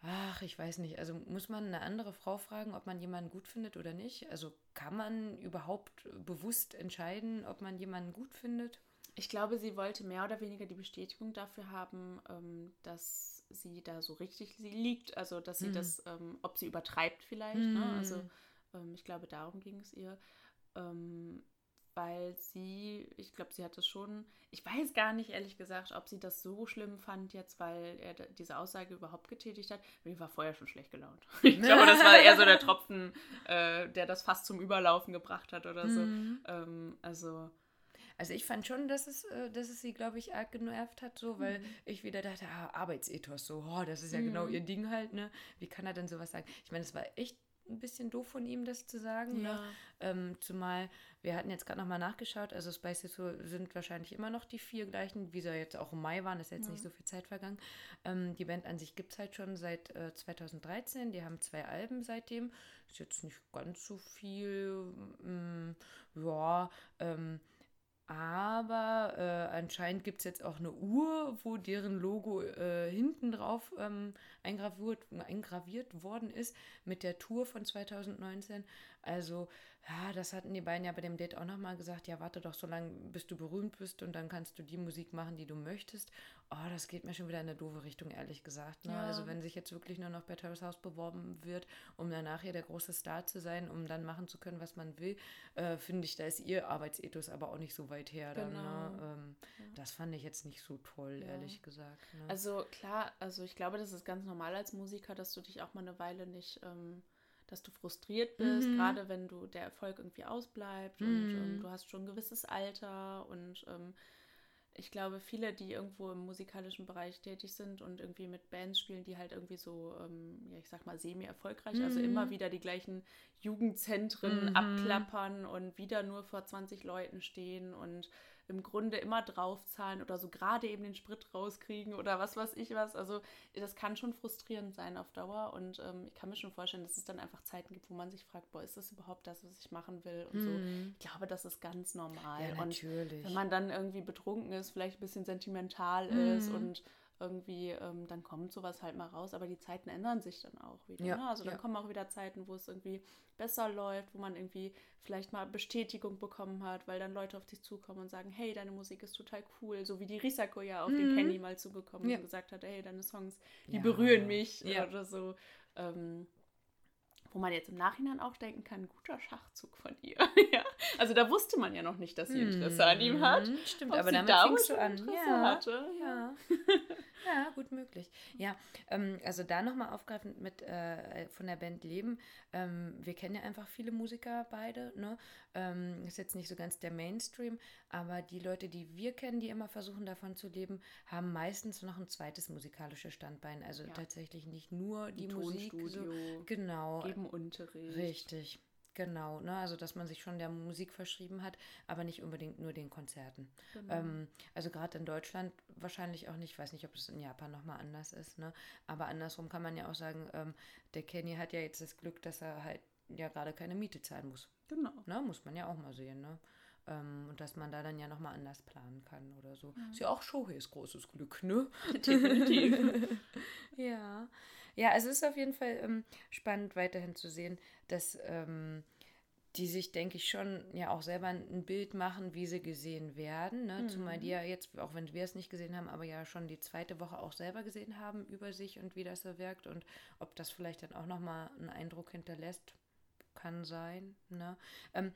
Ach, ich weiß nicht. Also muss man eine andere Frau fragen, ob man jemanden gut findet oder nicht? Also kann man überhaupt bewusst entscheiden, ob man jemanden gut findet? Ich glaube, sie wollte mehr oder weniger die Bestätigung dafür haben, ähm, dass sie da so richtig liegt. Also, dass sie mhm. das, ähm, ob sie übertreibt vielleicht. Mhm. Ne? Also, ähm, ich glaube, darum ging es ihr. Weil sie, ich glaube, sie hat es schon, ich weiß gar nicht ehrlich gesagt, ob sie das so schlimm fand jetzt, weil er diese Aussage überhaupt getätigt hat. Die war vorher schon schlecht gelaunt. Ich glaube, das war eher so der Tropfen, äh, der das fast zum Überlaufen gebracht hat oder so. Mhm. Ähm, also also ich fand schon, dass es, äh, dass es sie, glaube ich, arg genervt hat, so, weil mhm. ich wieder dachte, ah, Arbeitsethos, so, oh, das ist ja genau mhm. genau ihr Ding halt, ne? Wie kann er denn sowas sagen? Ich meine, es war echt ein bisschen doof von ihm, das zu sagen. Ne? Ja. Ne? Ähm, zumal, wir hatten jetzt gerade nochmal nachgeschaut, also Spicy so sind wahrscheinlich immer noch die vier gleichen, wie sie jetzt auch im Mai waren, ist jetzt ja. nicht so viel Zeit vergangen. Ähm, die Band an sich gibt es halt schon seit äh, 2013, die haben zwei Alben seitdem. Ist jetzt nicht ganz so viel, ähm, ja, ähm, aber äh, anscheinend gibt es jetzt auch eine Uhr, wo deren Logo äh, hinten drauf ähm, eingraviert, eingraviert worden ist mit der Tour von 2019. Also ja, das hatten die beiden ja bei dem Date auch nochmal gesagt, ja, warte doch so lange, bis du berühmt bist und dann kannst du die Musik machen, die du möchtest. Oh, das geht mir schon wieder in eine doofe Richtung, ehrlich gesagt. Ne? Ja. Also wenn sich jetzt wirklich nur noch bei Terrace House beworben wird, um dann nachher der große Star zu sein, um dann machen zu können, was man will, äh, finde ich, da ist ihr Arbeitsethos aber auch nicht so weit her. Dann, ne? genau. ne? ähm, ja. Das fand ich jetzt nicht so toll, ja. ehrlich gesagt. Ne? Also klar, also ich glaube, das ist ganz normal als Musiker, dass du dich auch mal eine Weile nicht... Ähm dass du frustriert bist, mhm. gerade wenn du der Erfolg irgendwie ausbleibt mhm. und ähm, du hast schon ein gewisses Alter und ähm, ich glaube, viele, die irgendwo im musikalischen Bereich tätig sind und irgendwie mit Bands spielen, die halt irgendwie so, ähm, ja, ich sag mal, semi-erfolgreich, also mhm. also immer wieder die gleichen Jugendzentren mhm. abklappern und wieder nur vor 20 Leuten stehen und im Grunde immer draufzahlen oder so gerade eben den Sprit rauskriegen oder was weiß ich was. Also das kann schon frustrierend sein auf Dauer und ähm, ich kann mir schon vorstellen, dass es dann einfach Zeiten gibt, wo man sich fragt, boah, ist das überhaupt das, was ich machen will und so. Mhm. Ich glaube, das ist ganz normal. Ja, und natürlich. wenn man dann irgendwie betrunken ist, vielleicht ein bisschen sentimental Mhm. ist und irgendwie, ähm, dann kommt sowas halt mal raus, aber die Zeiten ändern sich dann auch wieder. Ja, Ne? Also dann ja. kommen auch wieder Zeiten, wo es irgendwie besser läuft, wo man irgendwie vielleicht mal Bestätigung bekommen hat, weil dann Leute auf dich zukommen und sagen, hey, deine Musik ist total cool, so wie die Risako ja auf den Kenny mal zugekommen Mhm. Ja. und gesagt hat, hey, deine Songs, die berühren mich oder so. Ähm, wo man jetzt im Nachhinein auch denken kann, guter Schachzug von ihr. ja. Also da wusste man ja noch nicht, dass sie Interesse an ihm hat. Mhm, Stimmt, aber damit damals fingst du an. Interesse Ja, hatte. ja. ja, gut möglich. Ja, ähm, also da nochmal aufgreifend mit äh, von der Band Leben. Ähm, wir kennen ja einfach viele Musiker beide. Ne? Ähm, ist jetzt nicht so ganz der Mainstream, aber die Leute, die wir kennen, die immer versuchen davon zu leben, haben meistens noch ein zweites musikalisches Standbein. Also Ja. tatsächlich nicht nur die Musik. So, genau. Geben Unterricht. Richtig, genau. Ne? Also, dass man sich schon der Musik verschrieben hat, aber nicht unbedingt nur den Konzerten. Genau. Ähm, also gerade in Deutschland wahrscheinlich auch nicht. Ich weiß nicht, ob es in Japan nochmal anders ist. Ne? Aber andersrum kann man ja auch sagen, ähm, der Kenny hat ja jetzt das Glück, dass er halt ja gerade keine Miete zahlen muss. Genau. Ne? Muss man ja auch mal sehen. Ne? Ähm, und dass man da dann ja nochmal anders planen kann oder so. Ist ja auch Shoheis großes Glück, ne? Definitiv. Ja, ja, also es ist auf jeden Fall ähm, spannend weiterhin zu sehen, dass ähm, die sich, denke ich, schon ja auch selber ein Bild machen, wie sie gesehen werden. Ne? Zumal die ja jetzt, auch wenn wir es nicht gesehen haben, aber ja schon die zweite Woche auch selber gesehen haben über sich und wie das so wirkt und ob das vielleicht dann auch nochmal einen Eindruck hinterlässt. Kann sein. Ne? Ähm,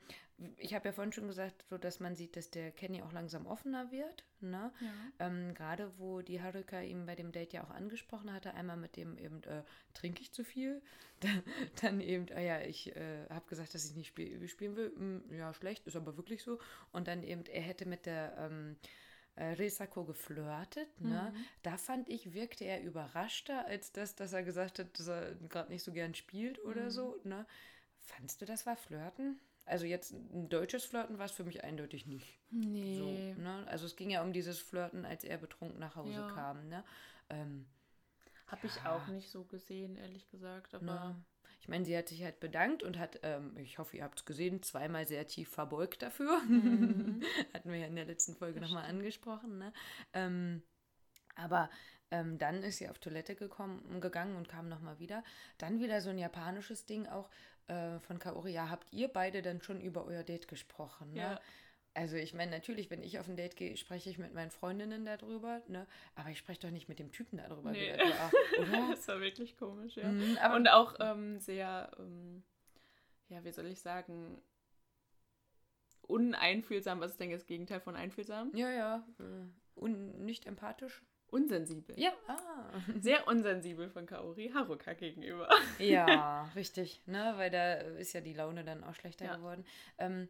ich habe ja vorhin schon gesagt, so dass man sieht, dass der Kenny auch langsam offener wird. Ne? Ja. Ähm, Gerade wo die Haruka ihm bei dem Date ja auch angesprochen hatte, einmal mit dem eben, äh, trinke ich zu viel? Dann, eben, ah ja, ich äh, habe gesagt, dass ich nicht spiel spielen will. Hm, ja, schlecht, ist aber wirklich so. Und dann eben, er hätte mit der ähm, äh, Resako geflirtet. Ne? Da fand ich, wirkte er überraschter als das, dass er gesagt hat, dass er gerade nicht so gern spielt oder so. Ne? Fandst du, das war Flirten? Also jetzt ein deutsches Flirten war es für mich eindeutig nicht. Nee. So, ne? Also es ging ja um dieses Flirten, als er betrunken nach Hause Ja. kam. Ne? Ähm, Habe ich auch nicht so gesehen, ehrlich gesagt. Aber ne? Ich meine, sie hat sich halt bedankt und hat, ähm, ich hoffe, ihr habt es gesehen, zweimal sehr tief verbeugt dafür. Hatten wir ja in der letzten Folge nochmal angesprochen. Ne? Ähm, aber ähm, dann ist sie auf Toilette gekommen, gegangen und kam nochmal wieder. Dann wieder so ein japanisches Ding auch äh, von Kaori. Ja, habt ihr beide dann schon über euer Date gesprochen? Ne? Ja. Also ich meine, natürlich, wenn ich auf ein Date gehe, spreche ich mit meinen Freundinnen darüber, ne? Aber ich spreche doch nicht mit dem Typen darüber, Nee. wie das war, oder? das war wirklich komisch, ja. Mhm, Und auch ähm, sehr, ähm, ja, wie soll ich sagen, uneinfühlsam. Was ist denn das Gegenteil von einfühlsam? ja, ja. Äh, un nicht empathisch. Unsensibel. Ja, ah. Sehr unsensibel von Kaori Haruka gegenüber. Ja, richtig, ne? Weil da ist ja die Laune dann auch schlechter Ja. geworden. Ähm,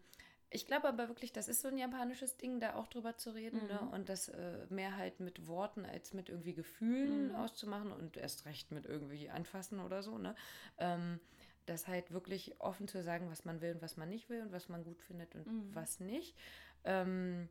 ich glaube aber wirklich, das ist so ein japanisches Ding, da auch drüber zu reden ne? Mhm. und das äh, mehr halt mit Worten als mit irgendwie Gefühlen Mhm. auszumachen und erst recht mit irgendwie anfassen oder so. Ne? Ähm, das halt wirklich offen zu sagen, was man will und was man nicht will und was man gut findet und Mhm. was nicht. Ähm,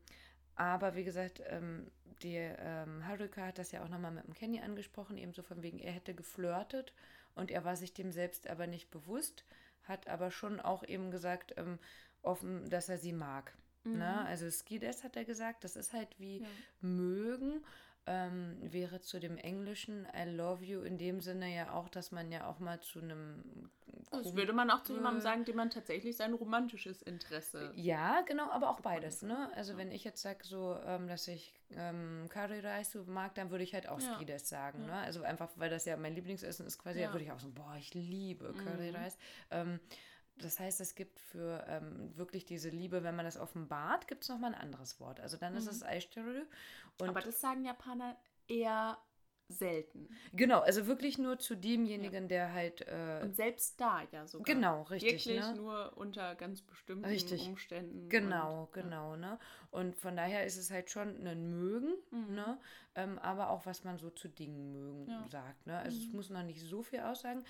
aber wie gesagt, ähm, die ähm, Haruka hat das ja auch nochmal mit dem Kenny angesprochen, ebenso von wegen, er hätte geflirtet und er war sich dem selbst aber nicht bewusst, hat aber schon auch eben gesagt, ähm, offen, dass er sie mag. Ne? Also Skides hat er gesagt, das ist halt wie Ja. mögen, ähm, wäre zu dem Englischen I love you in dem Sinne ja auch, dass man ja auch mal zu einem Das würde man auch zu jemandem Kumpel- sagen, dem man tatsächlich sein romantisches Interesse. Ja, genau, aber auch beides, ne? Also wenn ich jetzt sage so, ähm, dass ich ähm, Curry Rice mag, dann würde ich halt auch Ja. Skides sagen, ne? Also einfach, weil das ja mein Lieblingsessen ist quasi, Ja. da würde ich auch so, boah, ich liebe Curry Mhm. Rice. Ähm, das heißt, es gibt für ähm, wirklich diese Liebe, wenn man das offenbart, gibt es nochmal ein anderes Wort. Also dann ist es Aishiteru. Und Aber das sagen Japaner eher selten. genau, also wirklich nur zu demjenigen, der halt äh, Und selbst da ja sogar. Genau, richtig, Wirklich ne? nur unter ganz bestimmten Richtig. Umständen. Genau, und, genau, ne? Und von daher ist es halt schon ein Mögen, ne? Ähm, aber auch was man so zu Dingen mögen Ja. sagt, ne? Also es muss noch nicht so viel aussagen,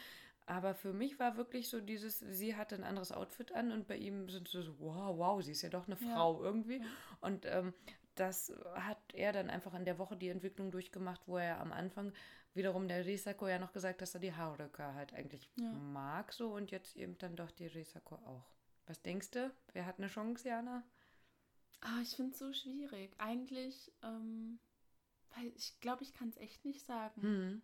Aber für mich war wirklich so dieses, sie hatte ein anderes Outfit an und bei ihm sind sie so, wow, wow, sie ist ja doch eine Frau ja. irgendwie. Und ähm, das hat er dann einfach in der Woche die Entwicklung durchgemacht, wo er am Anfang wiederum der Risako ja noch gesagt, dass er die Haruka halt eigentlich ja. mag so und jetzt eben dann doch die Risako auch. Was denkst du? Wer hat eine Chance, Jana? Ah, ich finde es so schwierig. Eigentlich, ähm, weil ich glaube, ich kann es echt nicht sagen. Mhm.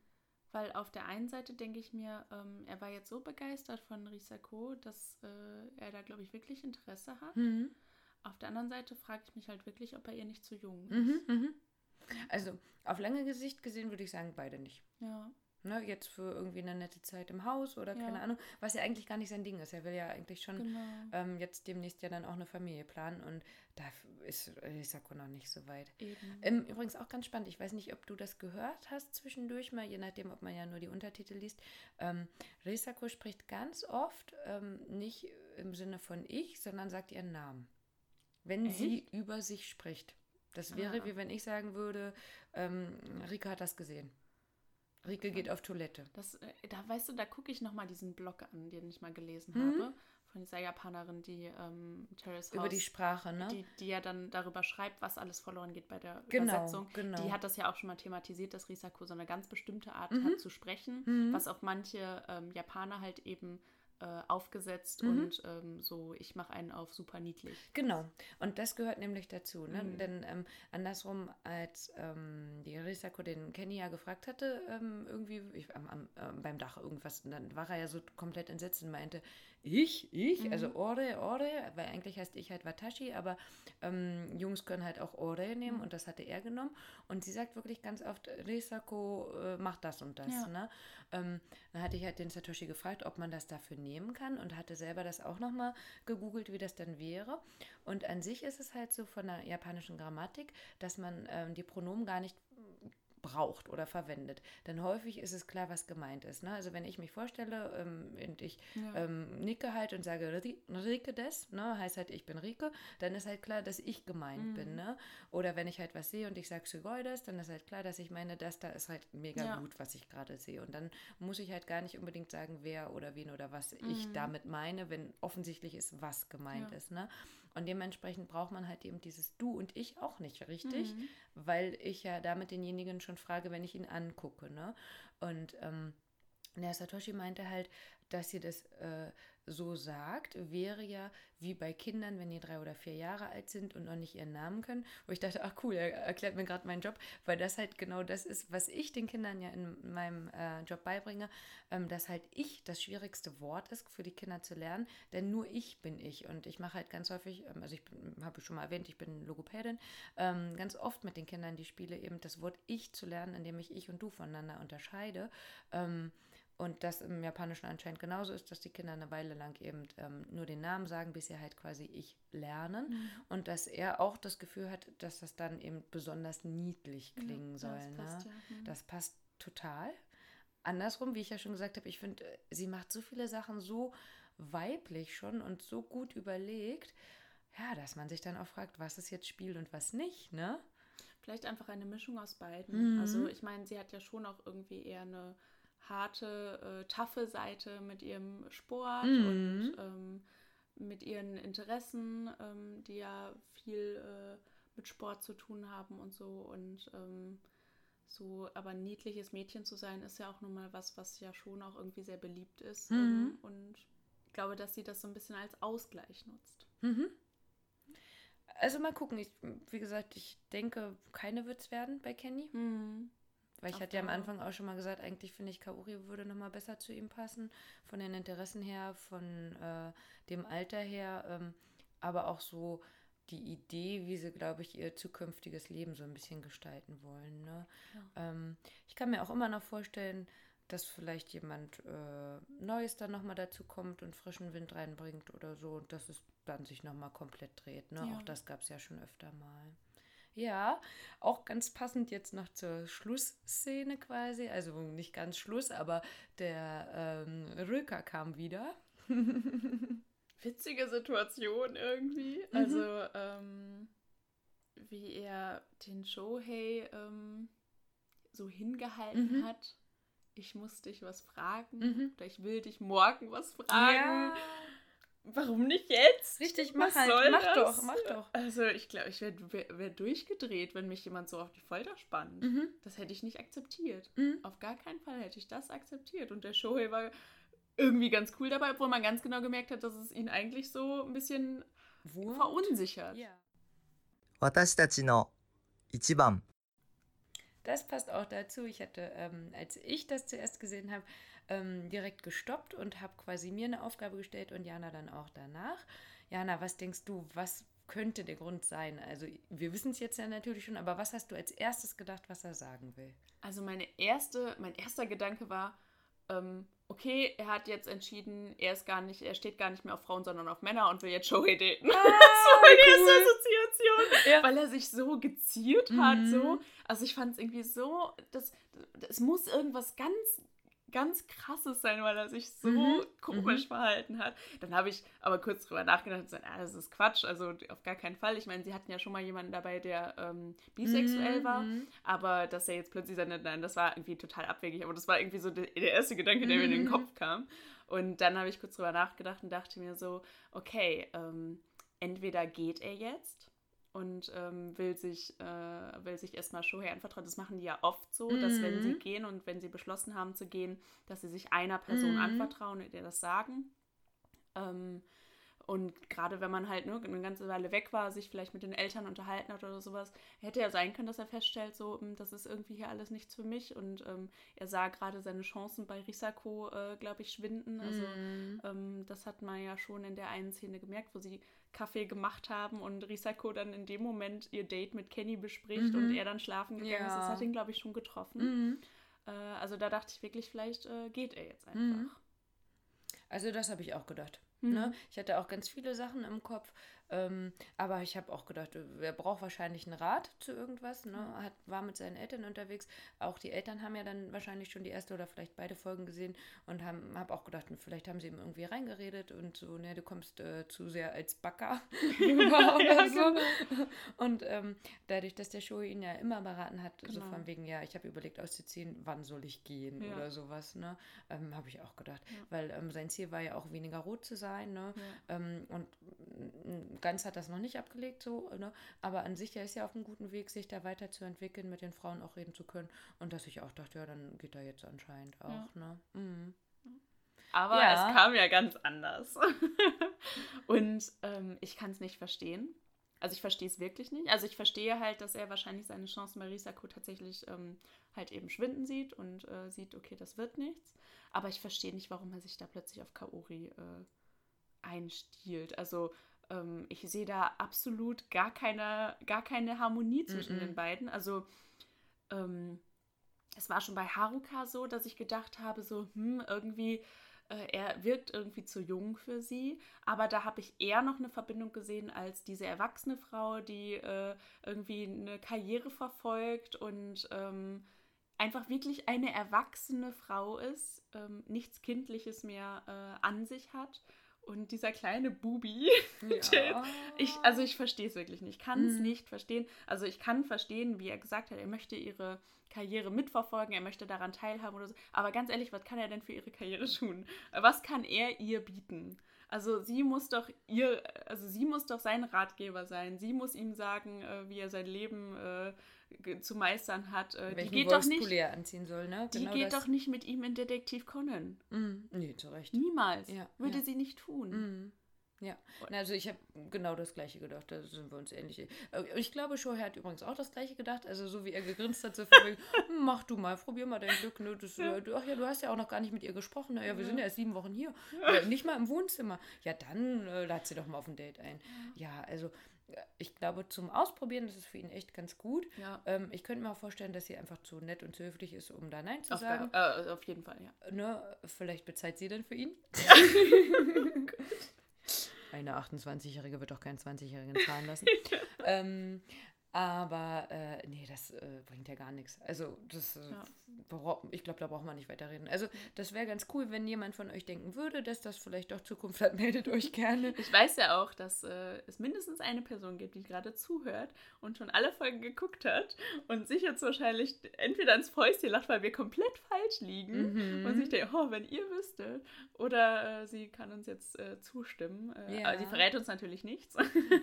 Weil auf der einen Seite denke ich mir, ähm, er war jetzt so begeistert von Risako, dass äh, er da, glaube ich, wirklich Interesse hat. Mhm. Auf der anderen Seite frage ich mich halt wirklich, ob er ihr nicht zu jung ist. Mhm, mhm. Also auf lange Gesicht gesehen würde ich sagen, beide nicht. Ja. Ne, jetzt für irgendwie eine nette Zeit im Haus oder keine ja. Ahnung, was ja eigentlich gar nicht sein Ding ist. Er will ja eigentlich schon genau. ähm, jetzt demnächst ja dann auch eine Familie planen und da ist Risako noch nicht so weit. Ähm, übrigens auch ganz spannend, ich weiß nicht, ob du das gehört hast zwischendurch mal, je nachdem, ob man ja nur die Untertitel liest. Ähm, Risako spricht ganz oft ähm, nicht im Sinne von ich, sondern sagt ihren Namen. Wenn Echt? sie über sich spricht. Das wäre ah. wie wenn ich sagen würde, ähm, Rika hat das gesehen. Rike geht auf Toilette. Das, äh, da weißt du, da gucke ich nochmal diesen Blog an, den ich mal gelesen mhm. habe. Von dieser Japanerin, die ähm, Terrace House. Über die Sprache, ne? Die, die ja dann darüber schreibt, was alles verloren geht bei der genau, Übersetzung. Genau. Die hat das ja auch schon mal thematisiert, dass Risako so eine ganz bestimmte Art mhm. hat zu sprechen, mhm. was auf manche ähm, Japaner halt eben äh, aufgesetzt mhm. und ähm, so, ich mache einen auf super niedlich. Genau, und das gehört nämlich dazu. Ne? Mhm. Denn ähm, andersrum, als ähm, die Risako den Kenny ja gefragt hatte, ähm, irgendwie ich, am, am, äh, beim Dach irgendwas, dann war er ja so komplett entsetzt und meinte, ich, ich, mhm. also Ore, Ore, weil eigentlich heißt ich halt Watashi, aber ähm, Jungs können halt auch Ore nehmen mhm. und das hatte er genommen. Und sie sagt wirklich ganz oft, Risako äh, macht das und das. Ja. Ne? Ähm, dann hatte ich halt den Satoshi gefragt, ob man das dafür nehmen kann und hatte selber das auch nochmal gegoogelt, wie das dann wäre. Und an sich ist es halt so von der japanischen Grammatik, dass man ähm, die Pronomen gar nicht braucht oder verwendet, dann häufig ist es klar, was gemeint ist. Ne? Also wenn ich mich vorstelle ähm, und ich ja. ähm, nicke halt und sage Rike des, ne? heißt halt ich bin Rike, dann ist halt klar, dass ich gemeint mhm. bin. Ne? Oder wenn ich halt was sehe und ich sage Sugoides, dann ist halt klar, dass ich meine, das da ist halt mega ja. gut, was ich gerade sehe. Und dann muss ich halt gar nicht unbedingt sagen, wer oder wen oder was mhm. ich damit meine, wenn offensichtlich ist, was gemeint ja. ist. Ne? Und dementsprechend braucht man halt eben dieses Du und Ich auch nicht richtig, mhm. weil ich ja damit denjenigen schon frage, wenn ich ihn angucke. Ne? Und ähm, der Satoshi meinte halt, dass sie das äh, so sagt, wäre ja wie bei Kindern, wenn die drei oder vier Jahre alt sind und noch nicht ihren Namen können, wo ich dachte, ach cool, er erklärt mir gerade meinen Job, weil das halt genau das ist, was ich den Kindern ja in meinem äh, Job beibringe, ähm, dass halt ich das schwierigste Wort ist für die Kinder zu lernen, denn nur ich bin ich und ich mache halt ganz häufig, ähm, also ich habe schon mal erwähnt, ich bin Logopädin, ähm, ganz oft mit den Kindern die Spiele eben das Wort ich zu lernen, indem ich ich und du voneinander unterscheide. Ähm, und das im Japanischen anscheinend genauso ist, dass die Kinder eine Weile lang eben ähm, nur den Namen sagen, bis sie halt quasi ich lernen. Mhm. Und dass er auch das Gefühl hat, dass das dann eben besonders niedlich klingen ja, soll. Das, ne? passt, ja. mhm. das passt total. Andersrum, wie ich ja schon gesagt habe, ich finde, sie macht so viele Sachen so weiblich schon und so gut überlegt, ja, dass man sich dann auch fragt, was ist jetzt Spiel und was nicht, ne? Vielleicht einfach eine Mischung aus beiden. Mhm. Also ich meine, sie hat ja schon auch irgendwie eher eine harte, äh, taffe Seite mit ihrem Sport mhm. und ähm, mit ihren Interessen, ähm, die ja viel äh, mit Sport zu tun haben und so. Und ähm, so, aber ein niedliches Mädchen zu sein, ist ja auch nun mal was, was ja schon auch irgendwie sehr beliebt ist. Mhm. Ähm, und ich glaube, dass sie das so ein bisschen als Ausgleich nutzt. Mhm. Also mal gucken. Ich, wie gesagt, ich denke, keine wird es werden bei Kenny. Mhm. Weil ich Auf hatte ja am Anfang auch schon mal gesagt, eigentlich finde ich, Kaori würde nochmal besser zu ihm passen, von den Interessen her, von äh, dem Alter her, ähm, aber auch so die Idee, wie sie, glaube ich, ihr zukünftiges Leben so ein bisschen gestalten wollen. Ne? Ja. Ähm, ich kann mir auch immer noch vorstellen, dass vielleicht jemand äh, Neues dann nochmal dazu kommt und frischen Wind reinbringt oder so und dass es dann sich nochmal komplett dreht. Ne? Ja. Auch das gab es ja schon öfter mal. Ja, auch ganz passend jetzt noch zur Schlussszene quasi. Also nicht ganz Schluss, aber der ähm, Röker kam wieder. Witzige Situation irgendwie. Mhm. Also, ähm, wie er den Shohei ähm, so hingehalten mhm. hat ich muss dich was fragen Mhm. oder ich will dich morgen was fragen. Ja, Warum nicht jetzt? richtig, mach Was halt. soll Mach das? doch, mach doch. Also ich glaube, ich wäre wär, wär durchgedreht, wenn mich jemand so auf die Folter spannt. Mhm. Das hätte ich nicht akzeptiert. Mhm. Auf gar keinen Fall hätte ich das akzeptiert. Und der Shohei war irgendwie ganz cool dabei, obwohl man ganz genau gemerkt hat, dass es ihn eigentlich so ein bisschen Wurmt. verunsichert. Ja. 私たちの一番 Das passt auch dazu. Ich hatte, ähm, als ich das zuerst gesehen habe, ähm, direkt gestoppt und habe quasi mir eine Aufgabe gestellt und Jana dann auch danach. Jana, was denkst du, was könnte der Grund sein? Also wir wissen es jetzt ja natürlich schon, aber was hast du als erstes gedacht, was er sagen will? Also meine erste, mein erster Gedanke war, ähm, okay, er hat jetzt entschieden, er ist gar nicht, er steht gar nicht mehr auf Frauen, sondern auf Männer und will jetzt Shohei daten. das war meine cool. erste Assoziation. Ja. Weil er sich so geziert hat, Mhm. so. Also ich fand es irgendwie so, das, das muss irgendwas ganz, ganz krasses sein, weil er sich so Mhm. komisch Mhm. verhalten hat. Dann habe ich aber kurz drüber nachgedacht und gesagt, ah, das ist Quatsch, also auf gar keinen Fall. Ich meine, sie hatten ja schon mal jemanden dabei, der ähm, bisexuell war. Mhm. Aber dass er jetzt plötzlich sagt, nein, das war irgendwie total abwegig. Aber das war irgendwie so der, der erste Gedanke, der mir in den Mhm. Kopf kam. Und dann habe ich kurz drüber nachgedacht und dachte mir so, okay, ähm, entweder geht er jetzt und ähm, will sich, äh, will sich erstmal Shohei anvertrauen. Das machen die ja oft so, dass wenn sie Mhm. gehen und wenn sie beschlossen haben zu gehen, dass sie sich einer Person Mhm. anvertrauen und ihr das sagen. Ähm, und gerade wenn man halt ne, eine ganze Weile weg war, sich vielleicht mit den Eltern unterhalten hat oder sowas, hätte ja sein können, dass er feststellt, so, hm, das ist irgendwie hier alles nichts für mich. Und ähm, er sah gerade seine Chancen bei Risako, äh, glaube ich, schwinden. Also Mhm. ähm, das hat man ja schon in der einen Szene gemerkt, wo sie Kaffee gemacht haben und Risako dann in dem Moment ihr Date mit Kenny bespricht Mhm. und er dann schlafen gegangen ist. Das Ja. hat ihn, glaube ich, schon getroffen. Mhm. Äh, also da dachte ich wirklich, vielleicht äh, geht er jetzt Mhm. einfach. Also das habe ich auch gedacht. Mhm. Ne? Ich hatte auch ganz viele Sachen im Kopf, ähm, aber ich habe auch gedacht, er braucht wahrscheinlich einen Rat zu irgendwas. Ne? Hat, war mit seinen Eltern unterwegs. Auch die Eltern haben ja dann wahrscheinlich schon die erste oder vielleicht beide Folgen gesehen und haben habe auch gedacht, vielleicht haben sie ihm irgendwie reingeredet und so, ne, du kommst äh, zu sehr als Backer rüber oder Ja, so. genau. Und ähm, dadurch, dass der Show ihn ja immer beraten hat, so Genau. von wegen, ja, ich habe überlegt auszuziehen, wann soll ich gehen Ja. oder sowas, ne? Ähm, habe ich auch gedacht. Ja. Weil ähm, sein Ziel war ja auch weniger rot zu sein, ne? Ähm, und ganz hat das noch nicht abgelegt, so, ne? Aber an sich, er ist ja auf einem guten Weg, sich da weiterzuentwickeln, mit den Frauen auch reden zu können. Und dass ich auch dachte, ja, dann geht er jetzt anscheinend auch, Ja. ne? Mhm. Aber Ja. es kam ja ganz anders. und ähm, ich kann es nicht verstehen. Also ich verstehe es wirklich nicht. Also ich verstehe halt, dass er wahrscheinlich seine Chancen bei Risako tatsächlich ähm, halt eben schwinden sieht und äh, sieht, okay, das wird nichts. Aber ich verstehe nicht, warum er sich da plötzlich auf Kaori äh, einstiehlt. Also ähm, ich sehe da absolut gar keine, gar keine Harmonie zwischen Mhm. den beiden. Also ähm, es war schon bei Haruka so, dass ich gedacht habe, so, hm, irgendwie, äh, er wirkt irgendwie zu jung für sie. Aber da habe ich eher noch eine Verbindung gesehen als diese erwachsene Frau, die äh, irgendwie eine Karriere verfolgt und ähm, einfach wirklich eine erwachsene Frau ist, ähm, nichts Kindliches mehr äh, an sich hat. Und dieser kleine Bubi, Ja. ich, also ich verstehe es wirklich nicht. Ich kann es Mhm. nicht verstehen. Also ich kann verstehen, wie er gesagt hat, er möchte ihre Karriere mitverfolgen, er möchte daran teilhaben oder so. Aber ganz ehrlich, was kann er denn für ihre Karriere tun? Was kann er ihr bieten? Also sie muss doch ihr, also sie muss doch sein Ratgeber sein. Sie muss ihm sagen, äh, wie er sein Leben äh, zu meistern hat. Äh, die geht doch nicht, anziehen soll, ne? die geht doch nicht mit ihm in Detektiv Conan. Mhm. Nee, zu Recht. Niemals. Ja, Würde ja. sie nicht tun. Mhm. Ja, Na, also ich habe genau das gleiche gedacht, da sind wir uns ähnlich. Äh, Ich glaube, Shohei hat übrigens auch das gleiche gedacht, also so wie er gegrinst hat, so von "Hm, mach du mal, probier mal dein Glück. Ne? Das, Ja. äh, ach ja, du hast ja auch noch gar nicht mit ihr gesprochen. Naja, wir sind ja erst sieben Wochen hier. Äh, nicht mal im Wohnzimmer. Ja, dann äh, lad sie doch mal auf ein Date ein. Ja, also ich glaube, zum Ausprobieren ist es für ihn echt ganz gut. Ja. Ähm, ich könnte mir auch vorstellen, dass sie einfach zu nett und zu höflich ist, um da Nein zu Auf, sagen. äh, auf jeden Fall, ja. Ne? Vielleicht bezahlt sie dann für ihn. Eine 28-Jährige wird doch keinen 20-Jährigen zahlen lassen. ähm, aber äh, nee, das äh, bringt ja gar nichts. Also, das, äh, ja. ich glaube, da braucht man nicht weiter reden. Also, das wäre ganz cool, wenn jemand von euch denken würde, dass das vielleicht doch Zukunft hat, meldet euch gerne. Ich weiß ja auch, dass äh, es mindestens eine Person gibt, die gerade zuhört und schon alle Folgen geguckt hat und sich jetzt wahrscheinlich entweder ins Fäustchen lacht, weil wir komplett falsch liegen mhm. und sich denkt, oh, wenn ihr wüsstet. Oder äh, sie kann uns jetzt äh, zustimmen. Ja. Aber sie verrät uns natürlich nichts.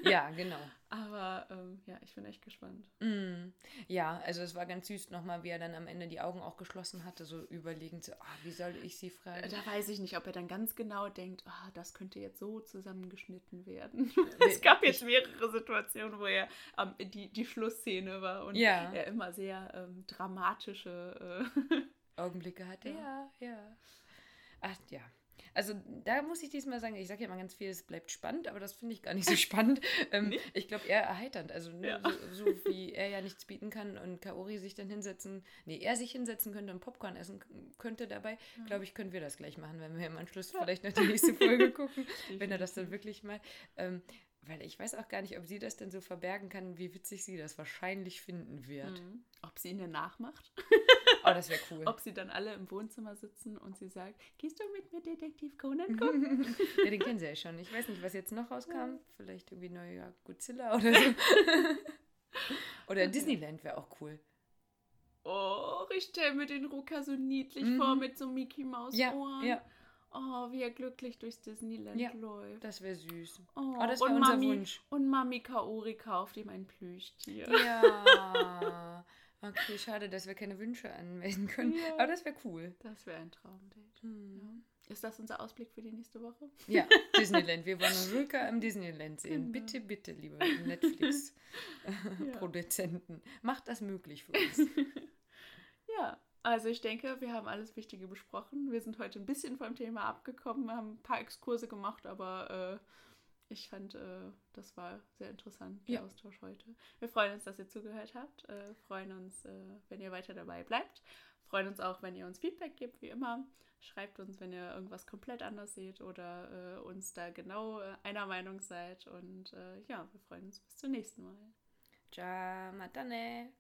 ja, genau. Aber ähm, ja, ich bin echt gespannt. Mm. Ja, also es war ganz süß nochmal, wie er dann am Ende die Augen auch geschlossen hatte, so überlegend, so, ah, wie soll ich sie fragen? Da weiß ich nicht, ob er dann ganz genau denkt, ah, das könnte jetzt so zusammengeschnitten werden. es gab jetzt mehrere Situationen, wo er ähm, die, die Schlussszene war und ja. er immer sehr ähm, dramatische äh Augenblicke hatte. Ja, ja. ja. Ach ja, also da muss ich diesmal sagen, ich sage ja immer ganz viel, es bleibt spannend, aber das finde ich gar nicht so spannend. ähm, nee? Ich glaube eher erheiternd. Also ne, ja. so, so, wie er ja nichts bieten kann und Kaori sich dann hinsetzen, nee, er sich hinsetzen könnte und Popcorn essen könnte dabei, mhm. glaube ich, können wir das gleich machen, wenn wir im Anschluss ja. vielleicht noch die nächste Folge gucken, wenn er das dann wirklich mal. Ähm, weil ich weiß auch gar nicht, ob sie das denn so verbergen kann, wie witzig sie das wahrscheinlich finden wird. Mhm. Ob sie ihn denn nachmacht? Oh, das wäre cool. Ob sie dann alle im Wohnzimmer sitzen und sie sagt, gehst du mit mir Detektiv Conan gucken? ja, den kennen sie ja schon. Ich weiß nicht, was jetzt noch rauskam. Ja. Vielleicht irgendwie neuer Godzilla oder so. oder okay. Disneyland wäre auch cool. Oh, ich stelle mir den Ruka so niedlich mhm. vor mit so Mickey Maus Ohren. Ja, ja. Oh, wie er glücklich durchs Disneyland ja, läuft. Das wäre süß. Oh, oh das wäre unser Mami, Wunsch. Und Mami Kaori kauft ihm ein Plüschtier. Ja. Okay, schade, dass wir keine Wünsche anmelden können. Ja. Aber das wäre cool. Das wäre ein Traumdate. Hm. Ja. Ist das unser Ausblick für die nächste Woche? Ja, Disneyland. Wir wollen Rülka im Disneyland sehen. Genau. Bitte, bitte, liebe Netflix-Produzenten. Macht das möglich für uns. ja, also ich denke, wir haben alles Wichtige besprochen. Wir sind heute ein bisschen vom Thema abgekommen, haben ein paar Exkurse gemacht, aber äh, ich fand, äh, das war sehr interessant, der ja. Austausch heute. Wir freuen uns, dass ihr zugehört habt. Äh, freuen uns, äh, wenn ihr weiter dabei bleibt. Freuen uns auch, wenn ihr uns Feedback gebt, wie immer. Schreibt uns, wenn ihr irgendwas komplett anders seht oder äh, uns da genau äh, einer Meinung seid. Und ja, wir freuen uns bis zum nächsten Mal. Ciao, matane.